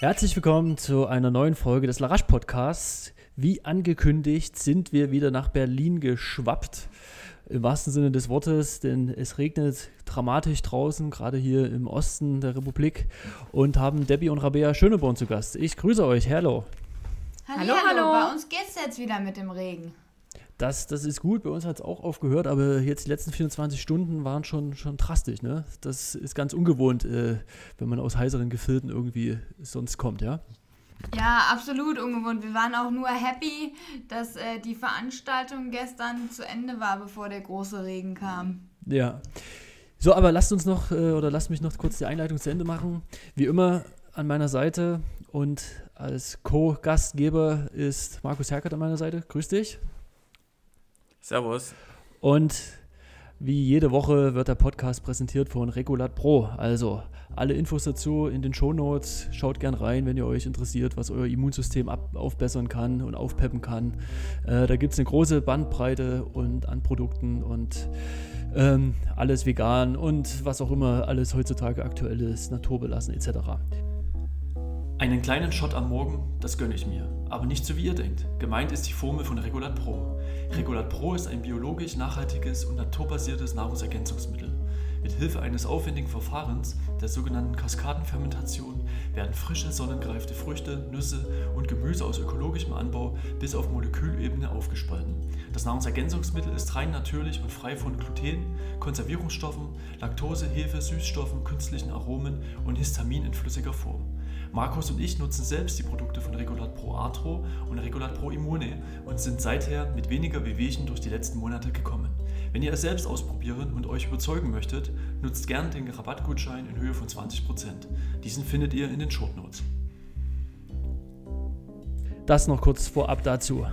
Herzlich willkommen zu einer neuen Folge des Larache Podcasts. Wie angekündigt sind wir wieder nach Berlin geschwappt. Im wahrsten Sinne des Wortes, denn es regnet dramatisch draußen, gerade hier im Osten der Republik. Und haben Debbie und Rabea Schöneborn zu Gast. Ich grüße euch. Hallo. Hallo, hallo. Bei uns geht's jetzt wieder mit dem Regen. Das, das ist gut, bei uns hat es auch aufgehört, aber jetzt die letzten 24 Stunden waren schon, schon drastisch. Ne? Das ist ganz ungewohnt, äh, wenn man aus heißeren Gefilden irgendwie sonst kommt, ja? Ja, absolut ungewohnt. Wir waren auch nur happy, dass äh, die Veranstaltung gestern zu Ende war, bevor der große Regen kam. Ja. So, aber lasst uns noch, äh, oder lasst mich noch kurz die Einleitung zu Ende machen. Wie immer an meiner Seite und als Co-Gastgeber ist Markus Herkert an meiner Seite. Grüß dich. Servus. Und wie jede Woche wird der Podcast präsentiert von Regulat Pro. Also alle Infos dazu in den Shownotes. Schaut gern rein, wenn ihr euch interessiert, was euer Immunsystem ab aufbessern kann und aufpeppen kann. Äh, da gibt es eine große Bandbreite und an Produkten und ähm, alles vegan und was auch immer alles heutzutage aktuell ist, naturbelassen etc. Einen kleinen Shot am Morgen, das gönne ich mir. Aber nicht so wie ihr denkt. Gemeint ist die Formel von Regulat Pro. Regulat Pro ist ein biologisch nachhaltiges und naturbasiertes Nahrungsergänzungsmittel. Mit Hilfe eines aufwendigen Verfahrens, der sogenannten Kaskadenfermentation, werden frische, sonnengreifte Früchte, Nüsse und Gemüse aus ökologischem Anbau bis auf Molekülebene aufgespalten. Das Nahrungsergänzungsmittel ist rein natürlich und frei von Gluten, Konservierungsstoffen, Laktose, Hefe, Süßstoffen, künstlichen Aromen und Histamin in flüssiger Form. Markus und ich nutzen selbst die Produkte von Regulat Pro Arthro und Regulat Pro Immune und sind seither mit weniger Wehwehchen durch die letzten Monate gekommen. Wenn ihr es selbst ausprobieren und euch überzeugen möchtet, nutzt gerne den Rabattgutschein in Höhe von 20%. Diesen findet ihr in den Shortnotes. Das noch kurz vorab dazu.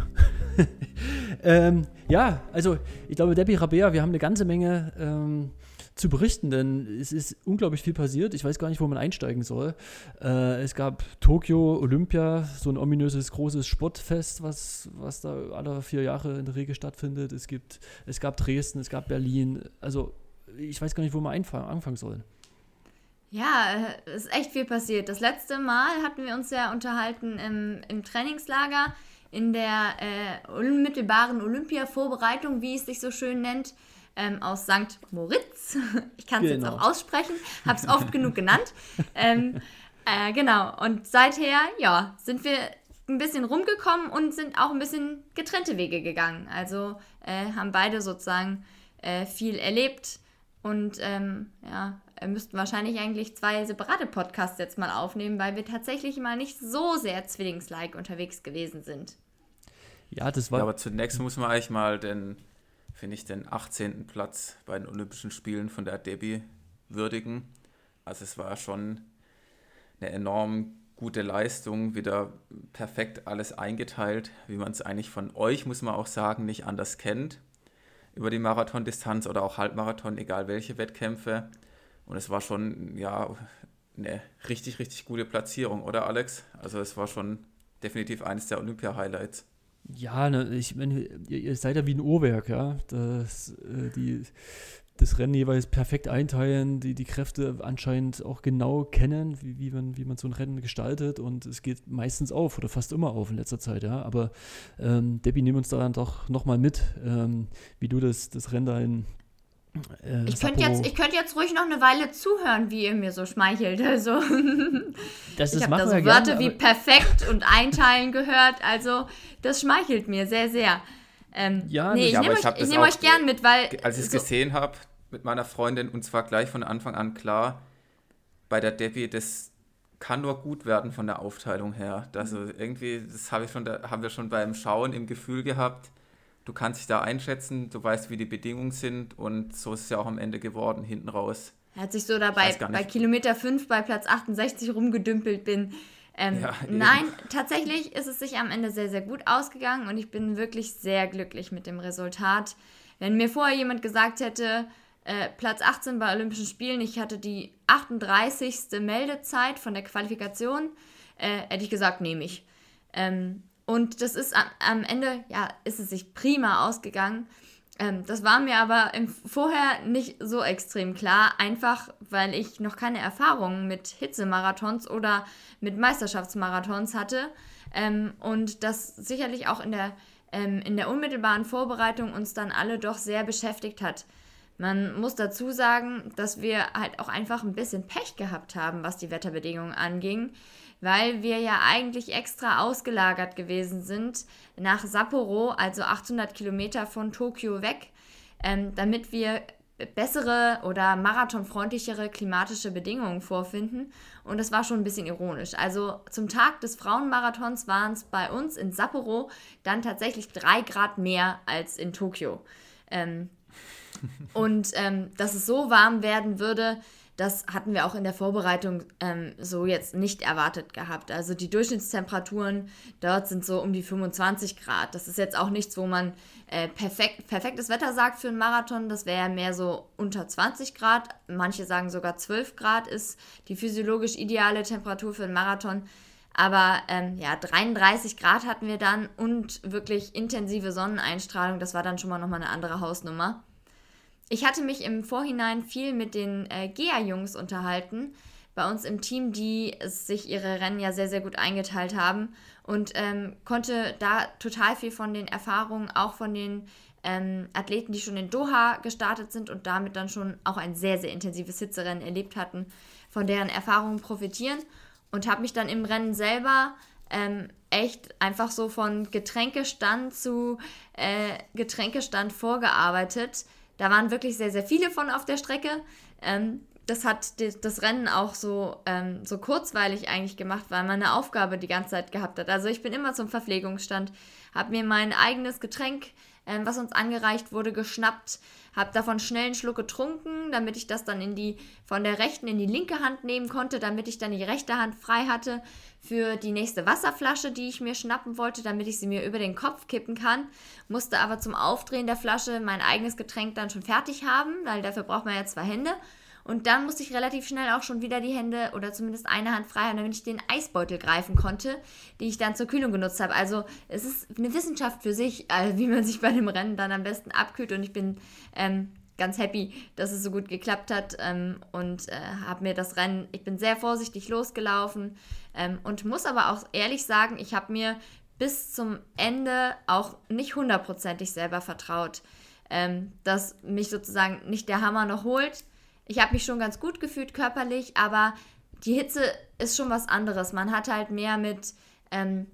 ähm, ja, also ich glaube, Debbie Rabea, wir haben eine ganze Menge ähm, zu berichten, denn es ist unglaublich viel passiert. Ich weiß gar nicht, wo man einsteigen soll. Äh, es gab Tokio, Olympia, so ein ominöses großes Sportfest, was, was da alle vier Jahre in der Regel stattfindet. Es, gibt, es gab Dresden, es gab Berlin. Also ich weiß gar nicht, wo man anfangen soll. Ja, es ist echt viel passiert. Das letzte Mal hatten wir uns ja unterhalten im, im Trainingslager in der äh, unmittelbaren Olympia-Vorbereitung, wie es sich so schön nennt ähm, aus St. Moritz. Ich kann es genau. jetzt auch aussprechen, habe es oft genug genannt. Ähm, äh, genau, und seither, ja, sind wir ein bisschen rumgekommen und sind auch ein bisschen getrennte Wege gegangen. Also äh, haben beide sozusagen äh, viel erlebt und ähm, ja, müssten wahrscheinlich eigentlich zwei separate Podcasts jetzt mal aufnehmen, weil wir tatsächlich mal nicht so sehr zwillingslike unterwegs gewesen sind. Ja, das war. Ja, aber zunächst muss man eigentlich mal den finde ich, den 18. Platz bei den Olympischen Spielen von der Debbie würdigen. Also es war schon eine enorm gute Leistung, wieder perfekt alles eingeteilt, wie man es eigentlich von euch, muss man auch sagen, nicht anders kennt. Über die Marathondistanz oder auch Halbmarathon, egal welche Wettkämpfe. Und es war schon, ja, eine richtig, richtig gute Platzierung, oder Alex? Also es war schon definitiv eines der Olympia-Highlights. Ja, ne, ich meine, ihr, ihr, seid ja wie ein Uhrwerk, ja. Das, äh, die, das Rennen jeweils perfekt einteilen, die, die Kräfte anscheinend auch genau kennen, wie, wie, man, wie man so ein Rennen gestaltet und es geht meistens auf oder fast immer auf in letzter Zeit, ja. Aber ähm, Debbie, nimm uns da dann doch nochmal mit, ähm, wie du das, das Rennen da in äh, ich könnte jetzt, könnt jetzt ruhig noch eine Weile zuhören, wie ihr mir so schmeichelt. Also, das ist, ich habe da so Wörter wie perfekt und einteilen gehört. Also, das schmeichelt mir sehr, sehr. Ähm, ja, nee, ich nehme euch, nehm euch gern mit, weil. Als ich es so gesehen habe mit meiner Freundin, und zwar gleich von Anfang an klar, bei der Debbie, das kann nur gut werden von der Aufteilung her. Also irgendwie, das habe ich schon, da haben wir schon beim Schauen im Gefühl gehabt du kannst dich da einschätzen, du weißt, wie die Bedingungen sind und so ist es ja auch am Ende geworden, hinten raus. Er hat sich so dabei bei Kilometer 5 bei Platz 68 rumgedümpelt bin. Ähm, ja, nein, tatsächlich ist es sich am Ende sehr, sehr gut ausgegangen und ich bin wirklich sehr glücklich mit dem Resultat. Wenn mir vorher jemand gesagt hätte, äh, Platz 18 bei Olympischen Spielen, ich hatte die 38. Meldezeit von der Qualifikation, äh, hätte ich gesagt, nehme ich. Ähm, und das ist am, Ende, ja, ist es sich prima ausgegangen. Ähm, das war mir aber im, vorher nicht so extrem klar, einfach weil ich noch keine Erfahrung mit Hitzemarathons oder mit Meisterschaftsmarathons hatte ähm, und das sicherlich auch in der, ähm, in der unmittelbaren Vorbereitung uns dann alle doch sehr beschäftigt hat. Man muss dazu sagen, dass wir halt auch einfach ein bisschen Pech gehabt haben, was die Wetterbedingungen anging, weil wir ja eigentlich extra ausgelagert gewesen sind nach Sapporo, also 800 Kilometer von Tokio weg, ähm, damit wir bessere oder marathonfreundlichere klimatische Bedingungen vorfinden. Und das war schon ein bisschen ironisch. Also zum Tag des Frauenmarathons waren es bei uns in Sapporo dann tatsächlich drei Grad mehr als in Tokio. Ähm, und ähm, dass es so warm werden würde, das hatten wir auch in der Vorbereitung ähm, so jetzt nicht erwartet gehabt. Also die Durchschnittstemperaturen dort sind so um die 25 Grad. Das ist jetzt auch nichts, wo man äh, perfekt, perfektes Wetter sagt für einen Marathon. Das wäre mehr so unter 20 Grad. Manche sagen sogar 12 Grad ist die physiologisch ideale Temperatur für einen Marathon. Aber ähm, ja, 33 Grad hatten wir dann und wirklich intensive Sonneneinstrahlung. Das war dann schon mal nochmal eine andere Hausnummer. Ich hatte mich im Vorhinein viel mit den äh, GEA-Jungs unterhalten, bei uns im Team, die sich ihre Rennen ja sehr, sehr gut eingeteilt haben und ähm, konnte da total viel von den Erfahrungen, auch von den ähm, Athleten, die schon in Doha gestartet sind und damit dann schon auch ein sehr, sehr intensives Hitzerennen erlebt hatten, von deren Erfahrungen profitieren und habe mich dann im Rennen selber ähm, echt einfach so von Getränkestand zu äh, Getränkestand vorgearbeitet da waren wirklich sehr, sehr viele von auf der Strecke. Ähm, das hat das Rennen auch so, ähm, so kurzweilig eigentlich gemacht, weil man eine Aufgabe die ganze Zeit gehabt hat. Also ich bin immer zum Verpflegungsstand, habe mir mein eigenes Getränk, ähm, was uns angereicht wurde, geschnappt, habe davon schnell einen Schluck getrunken, damit ich das dann in die, von der rechten in die linke Hand nehmen konnte, damit ich dann die rechte Hand frei hatte für die nächste Wasserflasche, die ich mir schnappen wollte, damit ich sie mir über den Kopf kippen kann. Musste aber zum Aufdrehen der Flasche mein eigenes Getränk dann schon fertig haben, weil dafür braucht man ja zwei Hände. Und dann musste ich relativ schnell auch schon wieder die Hände oder zumindest eine Hand frei haben, damit ich den Eisbeutel greifen konnte, die ich dann zur Kühlung genutzt habe. Also es ist eine Wissenschaft für sich, äh, wie man sich bei dem Rennen dann am besten abkühlt. Und ich bin ähm, ganz happy, dass es so gut geklappt hat ähm, und äh, habe mir das Rennen, ich bin sehr vorsichtig losgelaufen ähm, und muss aber auch ehrlich sagen, ich habe mir bis zum Ende auch nicht hundertprozentig selber vertraut, ähm, dass mich sozusagen nicht der Hammer noch holt ich habe mich schon ganz gut gefühlt körperlich, aber die Hitze ist schon was anderes. Man hat halt mehr mit ähm,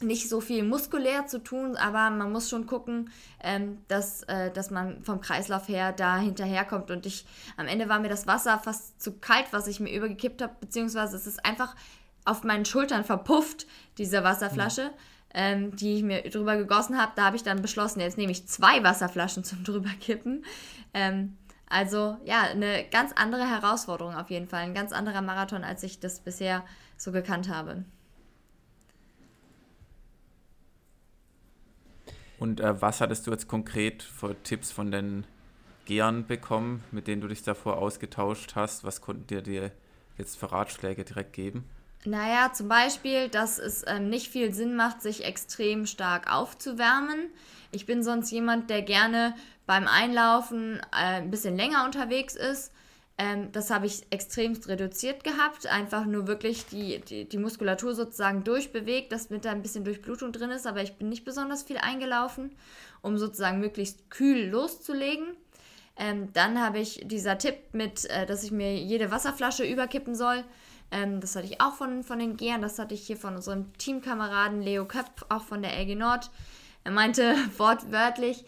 nicht so viel muskulär zu tun, aber man muss schon gucken, ähm, dass, äh, dass man vom Kreislauf her da hinterherkommt. Und ich, am Ende war mir das Wasser fast zu kalt, was ich mir übergekippt habe, beziehungsweise es ist einfach auf meinen Schultern verpufft, diese Wasserflasche. Mhm. Ähm, die ich mir drüber gegossen habe, da habe ich dann beschlossen, jetzt nehme ich zwei Wasserflaschen zum drüberkippen. Ähm, also ja, eine ganz andere Herausforderung auf jeden Fall. Ein ganz anderer Marathon, als ich das bisher so gekannt habe. Und äh, was hattest du jetzt konkret für Tipps von den Gehern bekommen, mit denen du dich davor ausgetauscht hast? Was konnten dir, dir jetzt für Ratschläge direkt geben? Naja, zum Beispiel, dass es ähm, nicht viel Sinn macht, sich extrem stark aufzuwärmen. Ich bin sonst jemand, der gerne beim Einlaufen äh, ein bisschen länger unterwegs ist. Ähm, das habe ich extrem reduziert gehabt. Einfach nur wirklich die, die, die Muskulatur sozusagen durchbewegt, dass mit da ein bisschen Durchblutung drin ist. Aber ich bin nicht besonders viel eingelaufen, um sozusagen möglichst kühl loszulegen. Ähm, dann habe ich dieser Tipp mit, äh, dass ich mir jede Wasserflasche überkippen soll. Ähm, das hatte ich auch von, von den Gehern. Das hatte ich hier von unserem Teamkameraden Leo Köpf, auch von der LG Nord. Er meinte wortwörtlich,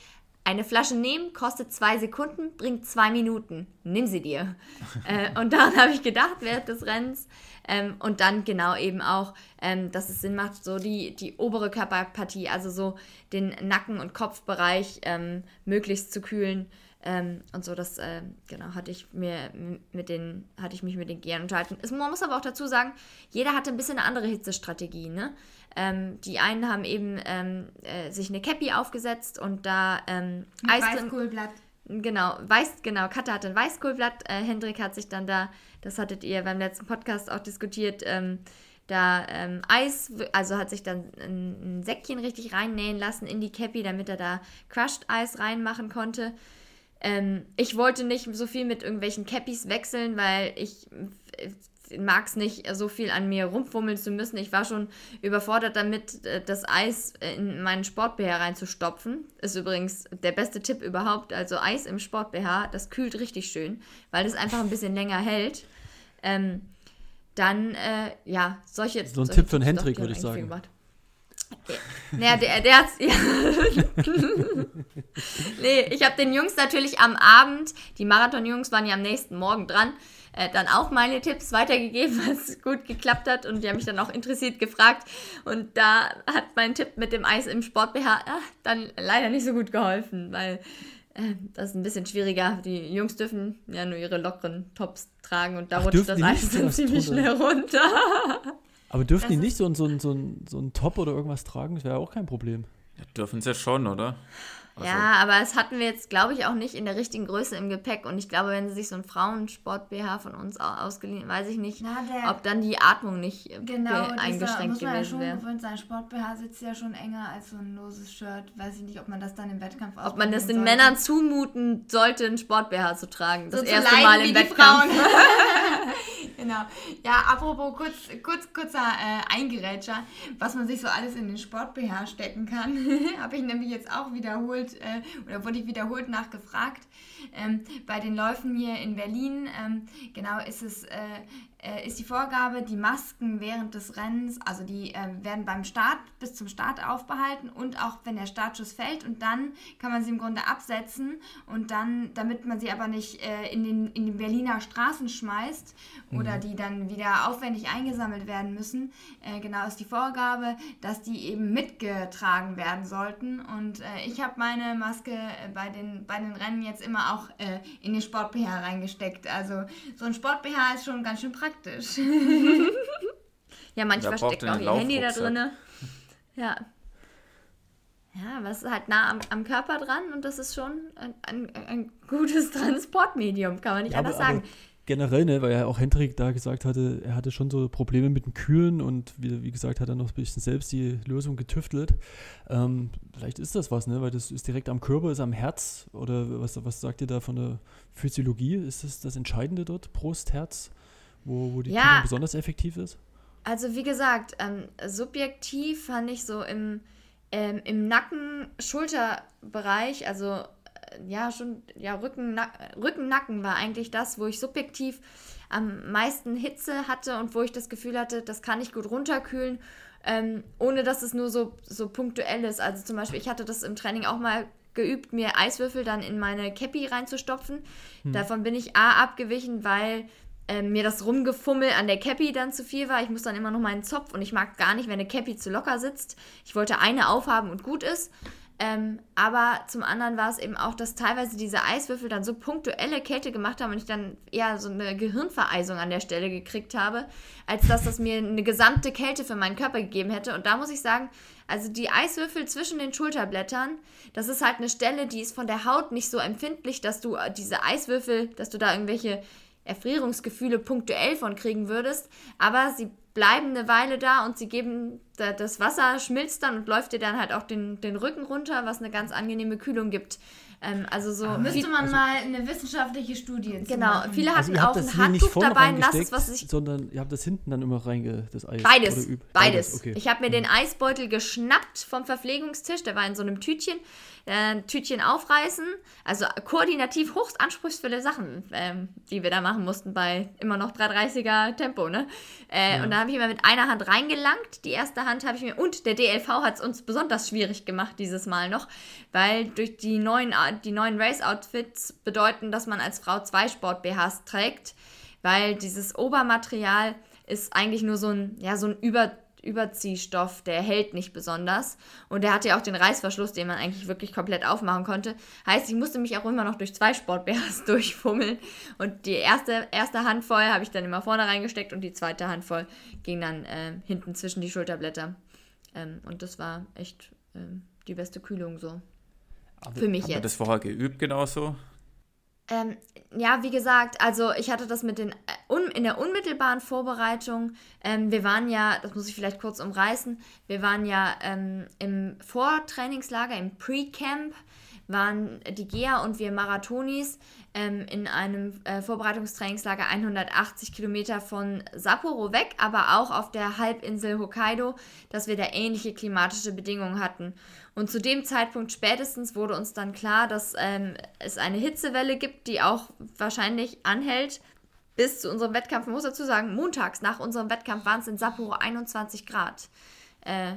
eine Flasche nehmen kostet zwei Sekunden, bringt zwei Minuten. Nimm sie dir. äh, und daran habe ich gedacht während des Rennens. Ähm, und dann genau eben auch, ähm, dass es Sinn macht, so die, die obere Körperpartie, also so den Nacken- und Kopfbereich ähm, möglichst zu kühlen. Ähm, und so, das, äh, genau, hatte ich mir mit den, hatte ich mich mit den Gehern unterhalten. Es, man muss aber auch dazu sagen, jeder hatte ein bisschen eine andere Hitzestrategie, ne? Ähm, die einen haben eben ähm, äh, sich eine Cappy aufgesetzt und da ähm, Weißkohlblatt. Genau, weiß, genau, Katha hatte ein Weißkohlblatt. Äh, Hendrik hat sich dann da, das hattet ihr beim letzten Podcast auch diskutiert, ähm, da ähm, Eis, also hat sich dann ein, ein Säckchen richtig reinnähen lassen in die Cappy, damit er da Crushed Eis reinmachen konnte. Ähm, ich wollte nicht so viel mit irgendwelchen Cappies wechseln, weil ich mag es nicht, so viel an mir rumfummeln zu müssen. Ich war schon überfordert damit, äh, das Eis in meinen Sport-BH reinzustopfen. Ist übrigens der beste Tipp überhaupt. Also Eis im Sport-BH, das kühlt richtig schön, weil das einfach ein bisschen länger hält. Ähm, dann, äh, ja, solche. So ein solche Tipp für einen Hendrik, würde ich sagen. Naja, der, der hat's. Ja. nee, ich habe den Jungs natürlich am Abend, die Marathon-Jungs waren ja am nächsten Morgen dran, äh, dann auch meine Tipps weitergegeben, was gut geklappt hat. Und die haben mich dann auch interessiert gefragt. Und da hat mein Tipp mit dem Eis im Sport BH äh, dann leider nicht so gut geholfen, weil äh, das ist ein bisschen schwieriger. Die Jungs dürfen ja nur ihre lockeren Tops tragen und da Ach, rutscht das Eis dann ziemlich schnell runter. Aber dürfen das die nicht so, ein, so, so, so ein Top oder irgendwas tragen? Das wäre auch kein Problem. Ja, dürfen sie ja schon, oder? Also ja, aber es hatten wir jetzt, glaube ich, auch nicht in der richtigen Größe im Gepäck. Und ich glaube, wenn sie sich so ein Frauensport-BH von uns ausgeliehen, weiß ich nicht, Na, der, ob dann die Atmung nicht genau, eingeschränkt dieser, gewesen wäre. Genau, sein Sport-BH sitzt ja schon enger als so ein loses Shirt. Weiß ich nicht, ob man das dann im Wettkampf Ob man das den sollte. Männern zumuten sollte, ein Sport-BH zu tragen. Das so erste Mal im Wettkampf. genau. Ja, apropos kurz, kurz, kurzer äh, Eingerätscher, was man sich so alles in den Sport-BH stecken kann, habe ich nämlich jetzt auch wiederholt äh, oder wurde ich wiederholt nachgefragt. Ähm, bei den Läufen hier in Berlin, ähm, genau, ist es äh, äh, ist die Vorgabe, die Masken während des Rennens, also die äh, werden beim Start bis zum Start aufbehalten und auch wenn der Startschuss fällt und dann kann man sie im Grunde absetzen und dann, damit man sie aber nicht äh, in, den, in den Berliner Straßen schmeißt oder mhm. die dann wieder aufwendig eingesammelt werden müssen, äh, genau ist die Vorgabe, dass die eben mitgetragen werden sollten und äh, ich habe meine Maske äh, bei, den, bei den Rennen jetzt immer auch in den Sport-BH reingesteckt. Also so ein Sport-BH ist schon ganz schön praktisch praktisch. ja, manchmal steckt auch ihr Handy da drin. Ja. Ja, was ist halt nah am, am, Körper dran und das ist schon ein, ein, ein gutes Transportmedium, kann man nicht ja, anders aber, sagen. Aber generell, ne, weil ja auch Hendrik da gesagt hatte, er hatte schon so Probleme mit dem Kühlen und wie, wie gesagt, hat er noch ein bisschen selbst die Lösung getüftelt. Ähm, vielleicht ist das was, ne, weil das ist direkt am Körper, ist am Herz oder was, was sagt ihr da von der Physiologie? Ist das das Entscheidende dort, Brust, Herz? Wo, wo die ja, Kühlung besonders effektiv ist? Also wie gesagt, ähm, subjektiv fand ich so im, ähm, im Nacken-Schulterbereich, also äh, ja schon, ja Rücken, Rücken, Nacken war eigentlich das, wo ich subjektiv am meisten Hitze hatte und wo ich das Gefühl hatte, das kann ich gut runterkühlen, ähm, ohne dass es nur so, so punktuell ist. Also zum Beispiel, ich hatte das im Training auch mal geübt, mir Eiswürfel dann in meine Cappy reinzustopfen. Hm. Davon bin ich A abgewichen, weil ähm, mir das Rumgefummel an der Cappy dann zu viel war. Ich muss dann immer noch meinen Zopf und ich mag gar nicht, wenn eine Cappy zu locker sitzt. Ich wollte eine aufhaben und gut ist. Ähm, aber zum anderen war es eben auch, dass teilweise diese Eiswürfel dann so punktuelle Kälte gemacht haben und ich dann eher so eine Gehirnvereisung an der Stelle gekriegt habe, als dass das mir eine gesamte Kälte für meinen Körper gegeben hätte. Und da muss ich sagen, also die Eiswürfel zwischen den Schulterblättern, das ist halt eine Stelle, die ist von der Haut nicht so empfindlich, dass du äh, diese Eiswürfel, dass du da irgendwelche Erfrierungsgefühle punktuell von kriegen würdest, aber sie bleiben eine Weile da und sie geben, das Wasser schmilzt dann und läuft dir dann halt auch den, den Rücken runter, was eine ganz angenehme Kühlung gibt. Ähm, also so müsste man also, mal eine wissenschaftliche Studie Genau, machen. viele hatten also auch ein Handtuch dabei, ein nasses, was ich. Sondern ihr habt das hinten dann immer reinge das Eis. Beides. Beides. Beides. Okay. Ich habe mir den Eisbeutel geschnappt vom Verpflegungstisch, der war in so einem Tütchen äh, Tütchen aufreißen. Also koordinativ hochst anspruchsvolle Sachen, ähm, die wir da machen mussten bei immer noch 330er Tempo. Ne? Äh, ja. Und da habe ich immer mit einer Hand reingelangt. Die erste Hand habe ich mir, und der DLV hat es uns besonders schwierig gemacht dieses Mal noch, weil durch die neuen, die neuen Race-Outfits bedeuten, dass man als Frau zwei Sport-BHs trägt, weil dieses Obermaterial ist eigentlich nur so ein, ja, so ein über Überziehstoff, der hält nicht besonders. Und der hatte ja auch den Reißverschluss, den man eigentlich wirklich komplett aufmachen konnte. Heißt, ich musste mich auch immer noch durch zwei Sportbärs durchfummeln. Und die erste, erste Handvoll habe ich dann immer vorne reingesteckt und die zweite Handvoll ging dann äh, hinten zwischen die Schulterblätter. Ähm, und das war echt ähm, die beste Kühlung so. Aber, Für mich jetzt. Hast du das vorher geübt genauso? Ähm, ja, wie gesagt, also ich hatte das mit den äh, in der unmittelbaren Vorbereitung. Ähm, wir waren ja, das muss ich vielleicht kurz umreißen, wir waren ja ähm, im Vortrainingslager, im Pre-Camp waren die GEA und wir Marathonis ähm, in einem äh, Vorbereitungstrainingslager 180 Kilometer von Sapporo weg, aber auch auf der Halbinsel Hokkaido, dass wir da ähnliche klimatische Bedingungen hatten. Und zu dem Zeitpunkt spätestens wurde uns dann klar, dass ähm, es eine Hitzewelle gibt, die auch wahrscheinlich anhält bis zu unserem Wettkampf. Man muss dazu sagen, montags nach unserem Wettkampf waren es in Sapporo 21 Grad. Äh,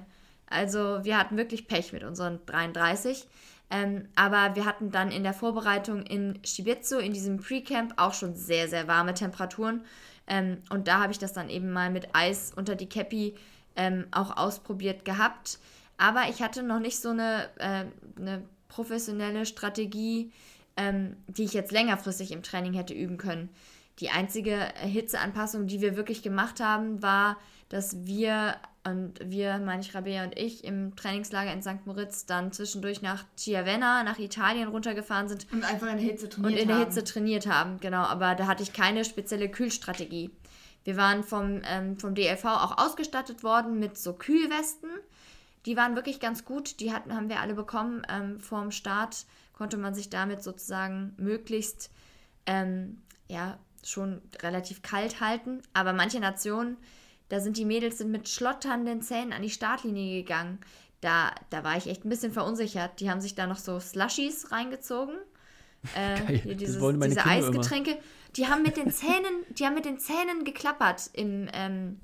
also wir hatten wirklich Pech mit unseren 33. Ähm, aber wir hatten dann in der Vorbereitung in Shibetsu, in diesem Pre-Camp, auch schon sehr, sehr warme Temperaturen. Ähm, und da habe ich das dann eben mal mit Eis unter die Käppi ähm, auch ausprobiert gehabt. Aber ich hatte noch nicht so eine, äh, eine professionelle Strategie, ähm, die ich jetzt längerfristig im Training hätte üben können. Die einzige Hitzeanpassung, die wir wirklich gemacht haben, war, dass wir und wir, meine ich, Rabea und ich, im Trainingslager in St. Moritz dann zwischendurch nach Chiavenna, nach Italien runtergefahren sind. Und einfach in der Hitze trainiert haben. Und in der Hitze trainiert haben, genau. Aber da hatte ich keine spezielle Kühlstrategie. Wir waren vom, ähm, vom DLV auch ausgestattet worden mit so Kühlwesten. Die waren wirklich ganz gut. Die hatten, haben wir alle bekommen. Ähm, vorm Start konnte man sich damit sozusagen möglichst ähm, ja, schon relativ kalt halten. Aber manche Nationen da sind die Mädels sind mit schlotternden Zähnen an die Startlinie gegangen. Da, da war ich echt ein bisschen verunsichert. Die haben sich da noch so Slushies reingezogen. Äh, Geil, dieses, diese Eisgetränke. Immer. Die haben mit den Zähnen, die haben mit den Zähnen geklappert im, ähm,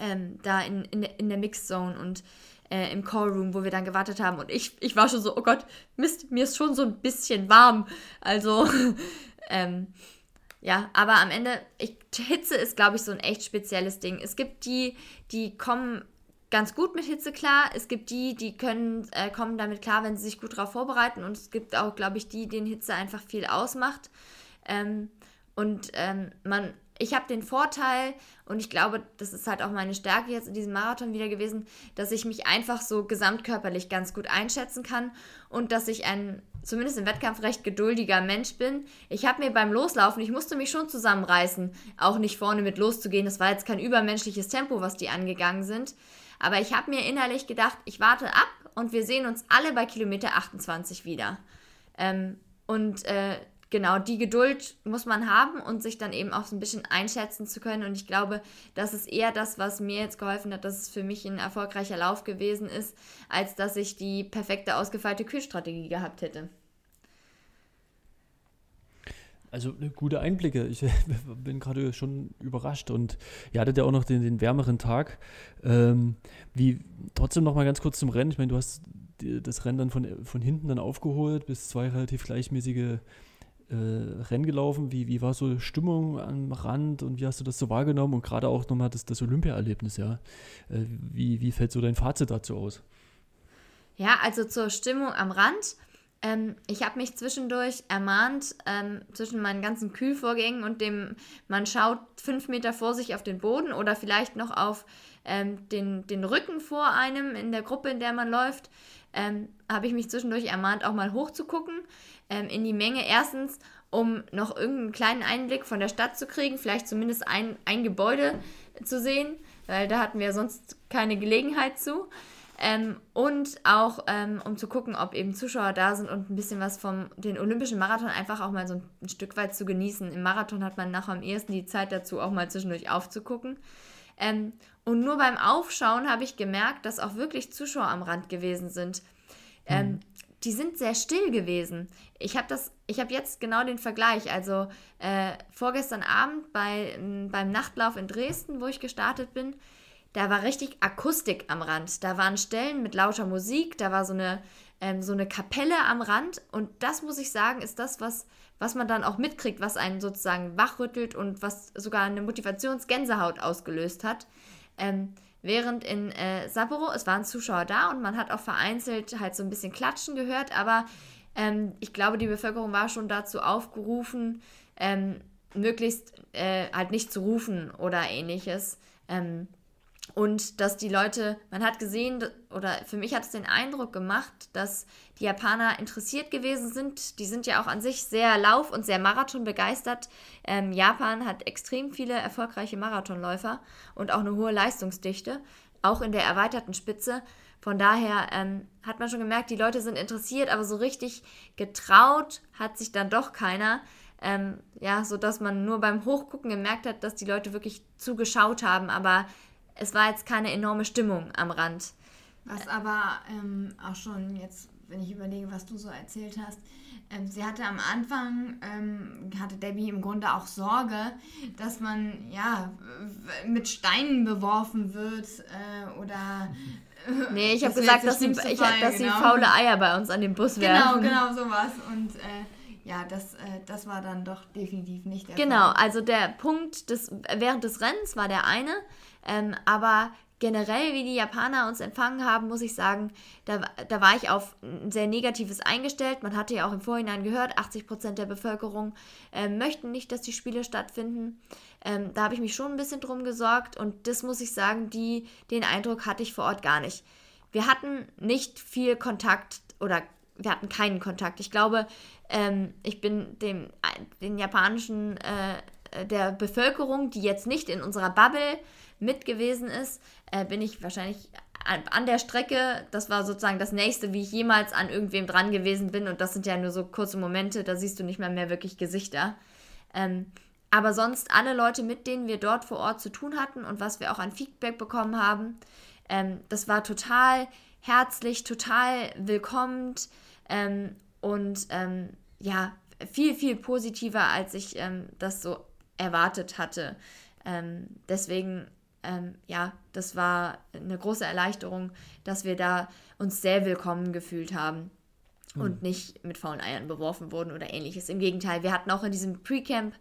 ähm, da in, in, in der Mixzone und äh, im Callroom, wo wir dann gewartet haben. Und ich, ich war schon so, oh Gott, Mist, mir ist schon so ein bisschen warm. Also, ähm, ja, aber am Ende, ich, Hitze ist, glaube ich, so ein echt spezielles Ding. Es gibt die, die kommen ganz gut mit Hitze klar. Es gibt die, die können, äh, kommen damit klar, wenn sie sich gut darauf vorbereiten. Und es gibt auch, glaube ich, die, denen Hitze einfach viel ausmacht. Ähm, und ähm, man, ich habe den Vorteil, und ich glaube, das ist halt auch meine Stärke jetzt in diesem Marathon wieder gewesen, dass ich mich einfach so gesamtkörperlich ganz gut einschätzen kann und dass ich ein zumindest im Wettkampf recht geduldiger Mensch bin. Ich habe mir beim Loslaufen, ich musste mich schon zusammenreißen, auch nicht vorne mit loszugehen. Das war jetzt kein übermenschliches Tempo, was die angegangen sind. Aber ich habe mir innerlich gedacht, ich warte ab und wir sehen uns alle bei Kilometer 28 wieder. Ähm, und äh, genau, die Geduld muss man haben und sich dann eben auch so ein bisschen einschätzen zu können. Und ich glaube, das ist eher das, was mir jetzt geholfen hat, dass es für mich ein erfolgreicher Lauf gewesen ist, als dass ich die perfekte ausgefeilte Kühlstrategie gehabt hätte. Also ne, gute Einblicke. Ich bin gerade schon überrascht und ihr hattet ja auch noch den, den wärmeren Tag. Ähm, wie trotzdem noch mal ganz kurz zum Rennen. Ich meine, du hast das Rennen dann von, von hinten dann aufgeholt, bis zwei relativ gleichmäßige äh, Rennen gelaufen. Wie, wie war so Stimmung am Rand und wie hast du das so wahrgenommen? Und gerade auch nochmal das, das Olympia-Erlebnis, ja. Äh, wie, wie fällt so dein Fazit dazu aus? Ja, also zur Stimmung am Rand. Ähm, ich habe mich zwischendurch ermahnt, ähm, zwischen meinen ganzen Kühlvorgängen und dem, man schaut fünf Meter vor sich auf den Boden oder vielleicht noch auf ähm, den, den Rücken vor einem in der Gruppe, in der man läuft, ähm, habe ich mich zwischendurch ermahnt, auch mal hochzugucken ähm, in die Menge. Erstens, um noch irgendeinen kleinen Einblick von der Stadt zu kriegen, vielleicht zumindest ein, ein Gebäude zu sehen, weil da hatten wir sonst keine Gelegenheit zu. Ähm, und auch ähm, um zu gucken, ob eben Zuschauer da sind und ein bisschen was vom den Olympischen Marathon einfach auch mal so ein, ein Stück weit zu genießen. Im Marathon hat man nachher am ehesten die Zeit dazu, auch mal zwischendurch aufzugucken. Ähm, und nur beim Aufschauen habe ich gemerkt, dass auch wirklich Zuschauer am Rand gewesen sind. Ähm, mhm die sind sehr still gewesen. Ich habe das, ich habe jetzt genau den Vergleich. Also äh, vorgestern Abend bei, beim Nachtlauf in Dresden, wo ich gestartet bin, da war richtig Akustik am Rand. Da waren Stellen mit lauter Musik, da war so eine, ähm, so eine Kapelle am Rand. Und das muss ich sagen, ist das, was, was man dann auch mitkriegt, was einen sozusagen wachrüttelt und was sogar eine Motivationsgänsehaut ausgelöst hat. Ähm, Während in äh, Sapporo, es waren Zuschauer da und man hat auch vereinzelt halt so ein bisschen Klatschen gehört, aber ähm, ich glaube, die Bevölkerung war schon dazu aufgerufen, ähm, möglichst äh, halt nicht zu rufen oder ähnliches. Ähm, und dass die Leute, man hat gesehen, oder für mich hat es den Eindruck gemacht, dass die Japaner interessiert gewesen sind. Die sind ja auch an sich sehr Lauf- und sehr Marathon begeistert. Ähm, Japan hat extrem viele erfolgreiche Marathonläufer und auch eine hohe Leistungsdichte, auch in der erweiterten Spitze. Von daher ähm, hat man schon gemerkt, die Leute sind interessiert, aber so richtig getraut hat sich dann doch keiner. Ähm, ja, so dass man nur beim Hochgucken gemerkt hat, dass die Leute wirklich zugeschaut haben, aber es war jetzt keine enorme Stimmung am Rand. Was aber ähm, auch schon jetzt, wenn ich überlege, was du so erzählt hast, ähm, sie hatte am Anfang, ähm, hatte Debbie im Grunde auch Sorge, dass man ja mit Steinen beworfen wird äh, oder. Äh, nee, ich habe gesagt, dass, sie, ich, Fall, dass genau. sie faule Eier bei uns an dem Bus genau, werfen. Genau, genau sowas. Und äh, ja, das, äh, das war dann doch definitiv nicht der Genau, Fall. also der Punkt des, während des Rennens war der eine. Ähm, aber generell, wie die Japaner uns empfangen haben, muss ich sagen, da, da war ich auf ein sehr Negatives eingestellt. Man hatte ja auch im Vorhinein gehört, 80 Prozent der Bevölkerung äh, möchten nicht, dass die Spiele stattfinden. Ähm, da habe ich mich schon ein bisschen drum gesorgt und das muss ich sagen, die, den Eindruck hatte ich vor Ort gar nicht. Wir hatten nicht viel Kontakt oder wir hatten keinen Kontakt. Ich glaube, ähm, ich bin dem, den japanischen, äh, der Bevölkerung, die jetzt nicht in unserer Bubble mit gewesen ist, äh, bin ich wahrscheinlich an der Strecke, das war sozusagen das nächste, wie ich jemals an irgendwem dran gewesen bin. Und das sind ja nur so kurze Momente, da siehst du nicht mehr mehr wirklich Gesichter. Ähm, aber sonst alle Leute, mit denen wir dort vor Ort zu tun hatten und was wir auch an Feedback bekommen haben, ähm, das war total herzlich, total willkommen ähm, und ähm, ja, viel, viel positiver, als ich ähm, das so erwartet hatte. Ähm, deswegen ähm, ja, das war eine große Erleichterung, dass wir da uns sehr willkommen gefühlt haben und mhm. nicht mit faulen Eiern beworfen wurden oder ähnliches. Im Gegenteil, wir hatten auch in diesem Pre-Camp,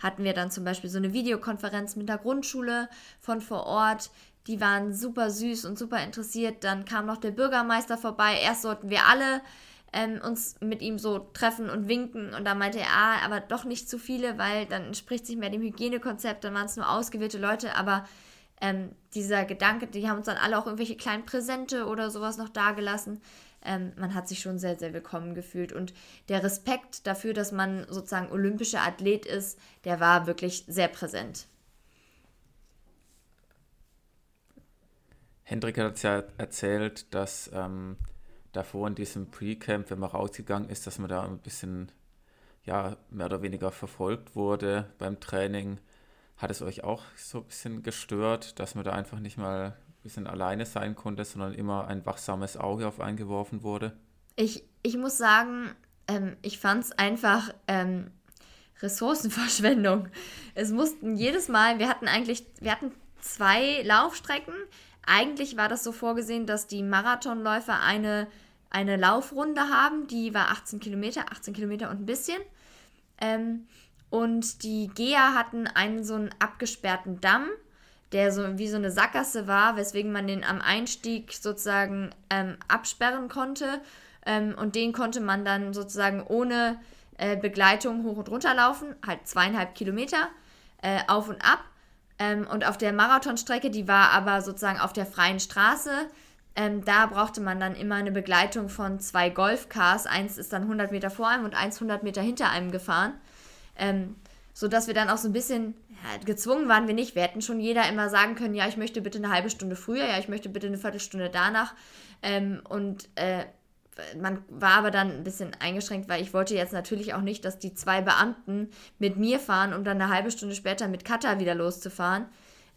hatten wir dann zum Beispiel so eine Videokonferenz mit der Grundschule von vor Ort. Die waren super süß und super interessiert. Dann kam noch der Bürgermeister vorbei. Erst sollten wir alle ähm, uns mit ihm so treffen und winken. Und da meinte er, ah, aber doch nicht zu viele, weil dann entspricht sich mehr dem Hygienekonzept. Dann waren es nur ausgewählte Leute. Aber ähm, dieser Gedanke, die haben uns dann alle auch irgendwelche kleinen Präsente oder sowas noch dagelassen. Ähm, man hat sich schon sehr, sehr willkommen gefühlt. Und der Respekt dafür, dass man sozusagen olympischer Athlet ist, der war wirklich sehr präsent. Hendrik hat ja erzählt, dass ähm, davor in diesem Pre-Camp, wenn man rausgegangen ist, dass man da ein bisschen, ja, mehr oder weniger verfolgt wurde beim Training. Hat es euch auch so ein bisschen gestört, dass man da einfach nicht mal ein bisschen alleine sein konnte, sondern immer ein wachsames Auge auf einen geworfen wurde? Ich, ich muss sagen, ähm, ich fand es einfach ähm, Ressourcenverschwendung. Es mussten jedes Mal, wir hatten eigentlich, wir hatten zwei Laufstrecken. Eigentlich war das so vorgesehen, dass die Marathonläufer eine, eine Laufrunde haben, die war 18 Kilometer, 18 Kilometer und ein bisschen. Ähm, und die Geher hatten einen so einen abgesperrten Damm, der so wie so eine Sackgasse war, weswegen man den am Einstieg sozusagen ähm, absperren konnte. Ähm, und den konnte man dann sozusagen ohne äh, Begleitung hoch und runter laufen, halt zweieinhalb Kilometer äh, auf und ab. Ähm, und auf der Marathonstrecke, die war aber sozusagen auf der freien Straße, ähm, da brauchte man dann immer eine Begleitung von zwei Golfcars. Eins ist dann 100 Meter vor einem und eins 100 Meter hinter einem gefahren. Ähm, so dass wir dann auch so ein bisschen ja, gezwungen waren wir nicht. Wir hätten schon jeder immer sagen können, ja, ich möchte bitte eine halbe Stunde früher, ja, ich möchte bitte eine Viertelstunde danach. Ähm, und äh, man war aber dann ein bisschen eingeschränkt, weil ich wollte jetzt natürlich auch nicht, dass die zwei Beamten mit mir fahren, um dann eine halbe Stunde später mit Kata wieder loszufahren.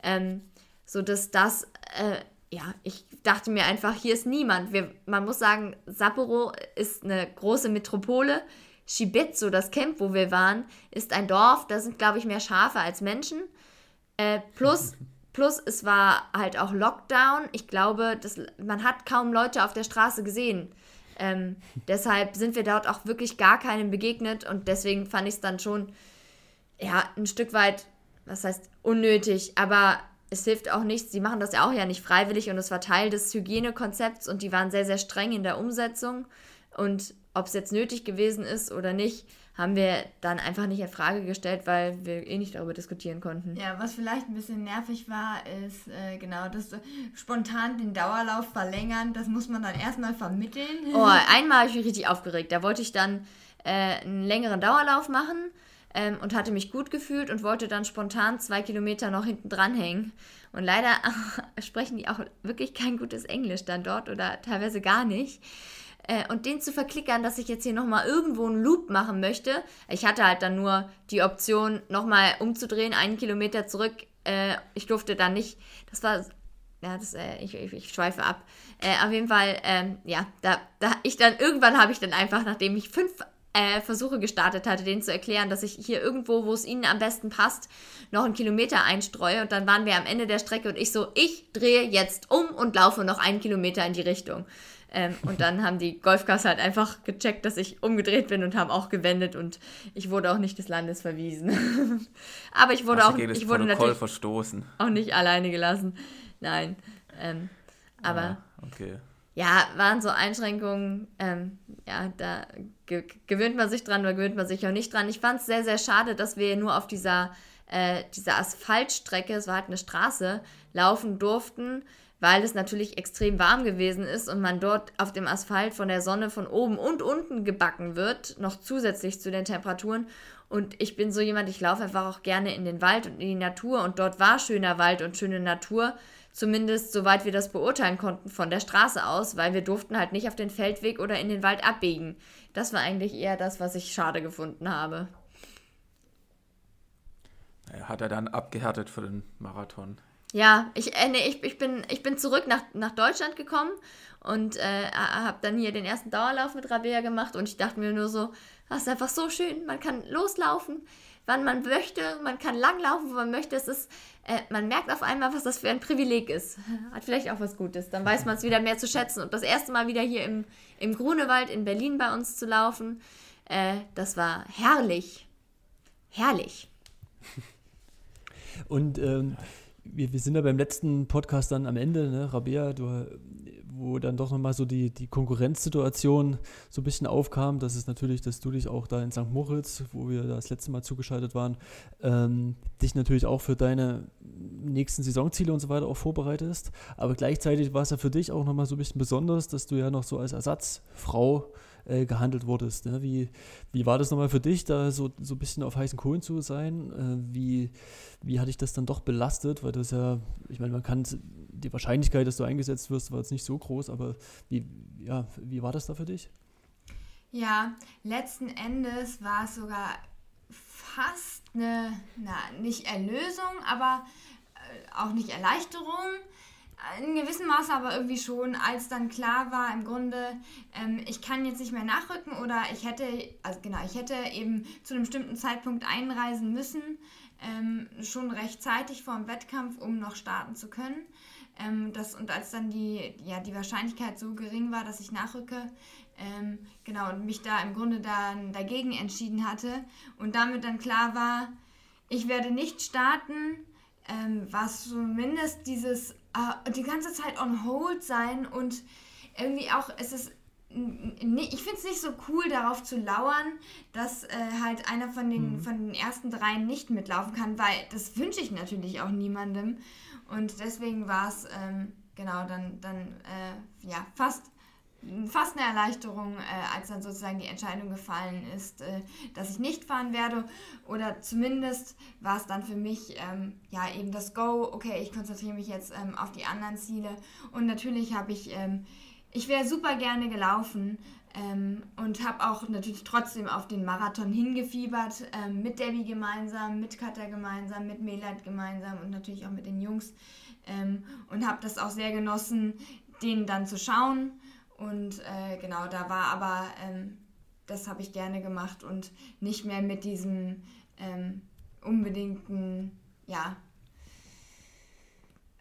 Ähm, so dass das, äh, ja, ich dachte mir einfach, hier ist niemand. Wir, man muss sagen, Sapporo ist eine große Metropole. Shibetsu, das Camp, wo wir waren, ist ein Dorf, da sind, glaube ich, mehr Schafe als Menschen. Äh, plus, plus, es war halt auch Lockdown. Ich glaube, das, man hat kaum Leute auf der Straße gesehen. Ähm, deshalb sind wir dort auch wirklich gar keinem begegnet und deswegen fand ich es dann schon, ja, ein Stück weit, was heißt unnötig, aber es hilft auch nichts. Sie machen das ja auch ja nicht freiwillig und es war Teil des Hygienekonzepts und die waren sehr, sehr streng in der Umsetzung. Und ob es jetzt nötig gewesen ist oder nicht, haben wir dann einfach nicht in Frage gestellt, weil wir eh nicht darüber diskutieren konnten. Ja, was vielleicht ein bisschen nervig war, ist äh, genau, dass äh, spontan den Dauerlauf verlängern, das muss man dann erstmal vermitteln. Oh, einmal habe ich mich richtig aufgeregt. Da wollte ich dann äh, einen längeren Dauerlauf machen ähm, und hatte mich gut gefühlt und wollte dann spontan zwei Kilometer noch hinten dranhängen. Und leider sprechen die auch wirklich kein gutes Englisch dann dort oder teilweise gar nicht. Äh, und den zu verklickern, dass ich jetzt hier nochmal irgendwo einen Loop machen möchte. Ich hatte halt dann nur die Option, nochmal umzudrehen, einen Kilometer zurück. Äh, ich durfte dann nicht, das war, ja, das, äh, ich, ich, ich, schweife ab. Äh, auf jeden Fall, ähm, ja, da, da ich dann, irgendwann habe ich dann einfach, nachdem ich fünf äh, Versuche gestartet hatte, denen zu erklären, dass ich hier irgendwo, wo es ihnen am besten passt, noch einen Kilometer einstreue. Und dann waren wir am Ende der Strecke und ich so, ich drehe jetzt um und laufe noch einen Kilometer in die Richtung. Ähm, und dann haben die Golfkasse halt einfach gecheckt, dass ich umgedreht bin und haben auch gewendet und ich wurde auch nicht des Landes verwiesen. Aber ich wurde auch ich wurde natürlich verstoßen. auch nicht alleine gelassen. Nein. Ähm, aber ja, okay. ja, waren so Einschränkungen. Ähm, ja, da ge gewöhnt man sich dran oder gewöhnt man sich auch nicht dran. Ich fand es sehr, sehr schade, dass wir nur auf dieser, äh, dieser Asphaltstrecke, es war halt eine Straße, laufen durften weil es natürlich extrem warm gewesen ist und man dort auf dem Asphalt von der Sonne von oben und unten gebacken wird, noch zusätzlich zu den Temperaturen. Und ich bin so jemand, ich laufe einfach auch gerne in den Wald und in die Natur und dort war schöner Wald und schöne Natur, zumindest soweit wir das beurteilen konnten von der Straße aus, weil wir durften halt nicht auf den Feldweg oder in den Wald abbiegen. Das war eigentlich eher das, was ich schade gefunden habe. Hat er dann abgehärtet für den Marathon? Ja, ich, äh, nee, ich, ich, bin, ich bin zurück nach, nach Deutschland gekommen und äh, habe dann hier den ersten Dauerlauf mit Rabea gemacht und ich dachte mir nur so, das ist einfach so schön, man kann loslaufen, wann man möchte, man kann langlaufen, wo man möchte. Es ist, äh, man merkt auf einmal, was das für ein Privileg ist. Hat vielleicht auch was Gutes. Dann weiß man es wieder mehr zu schätzen. Und das erste Mal wieder hier im, im Grunewald in Berlin bei uns zu laufen, äh, das war herrlich. Herrlich. Und ähm, wir, wir sind ja beim letzten Podcast dann am Ende, ne, Rabea, du, wo dann doch nochmal so die, die Konkurrenzsituation so ein bisschen aufkam. Das ist natürlich, dass du dich auch da in St. Moritz, wo wir das letzte Mal zugeschaltet waren, ähm, dich natürlich auch für deine nächsten Saisonziele und so weiter auch vorbereitest. Aber gleichzeitig war es ja für dich auch nochmal so ein bisschen besonders, dass du ja noch so als Ersatzfrau äh, gehandelt wurdest. Ne? Wie, wie war das nochmal für dich, da so, so ein bisschen auf heißen Kohlen zu sein? Äh, wie, wie hat dich das dann doch belastet? Weil das ja, ich meine, man kann die Wahrscheinlichkeit, dass du eingesetzt wirst, war jetzt nicht so groß, aber wie, ja, wie war das da für dich? Ja, letzten Endes war es sogar fast eine, na, nicht Erlösung, aber äh, auch nicht Erleichterung, in gewissem Maße aber irgendwie schon, als dann klar war, im Grunde, ähm, ich kann jetzt nicht mehr nachrücken oder ich hätte, also genau, ich hätte eben zu einem bestimmten Zeitpunkt einreisen müssen, ähm, schon rechtzeitig vor dem Wettkampf, um noch starten zu können. Ähm, das, und als dann die, ja, die Wahrscheinlichkeit so gering war, dass ich nachrücke, ähm, genau, und mich da im Grunde dann dagegen entschieden hatte und damit dann klar war, ich werde nicht starten, ähm, war zumindest dieses uh, die ganze Zeit on hold sein und irgendwie auch, es ist ich finde es nicht so cool, darauf zu lauern, dass äh, halt einer von den, mhm. von den ersten dreien nicht mitlaufen kann, weil das wünsche ich natürlich auch niemandem. Und deswegen war es ähm, genau dann, dann äh, ja, fast fast eine Erleichterung, äh, als dann sozusagen die Entscheidung gefallen ist, äh, dass ich nicht fahren werde. Oder zumindest war es dann für mich ähm, ja eben das Go, okay, ich konzentriere mich jetzt ähm, auf die anderen Ziele. Und natürlich habe ich, ähm, ich wäre super gerne gelaufen ähm, und habe auch natürlich trotzdem auf den Marathon hingefiebert, ähm, mit Debbie gemeinsam, mit Katja gemeinsam, mit Melat gemeinsam und natürlich auch mit den Jungs. Ähm, und habe das auch sehr genossen, den dann zu schauen und äh, genau, da war aber, ähm, das habe ich gerne gemacht und nicht mehr mit diesem ähm, unbedingten, ja,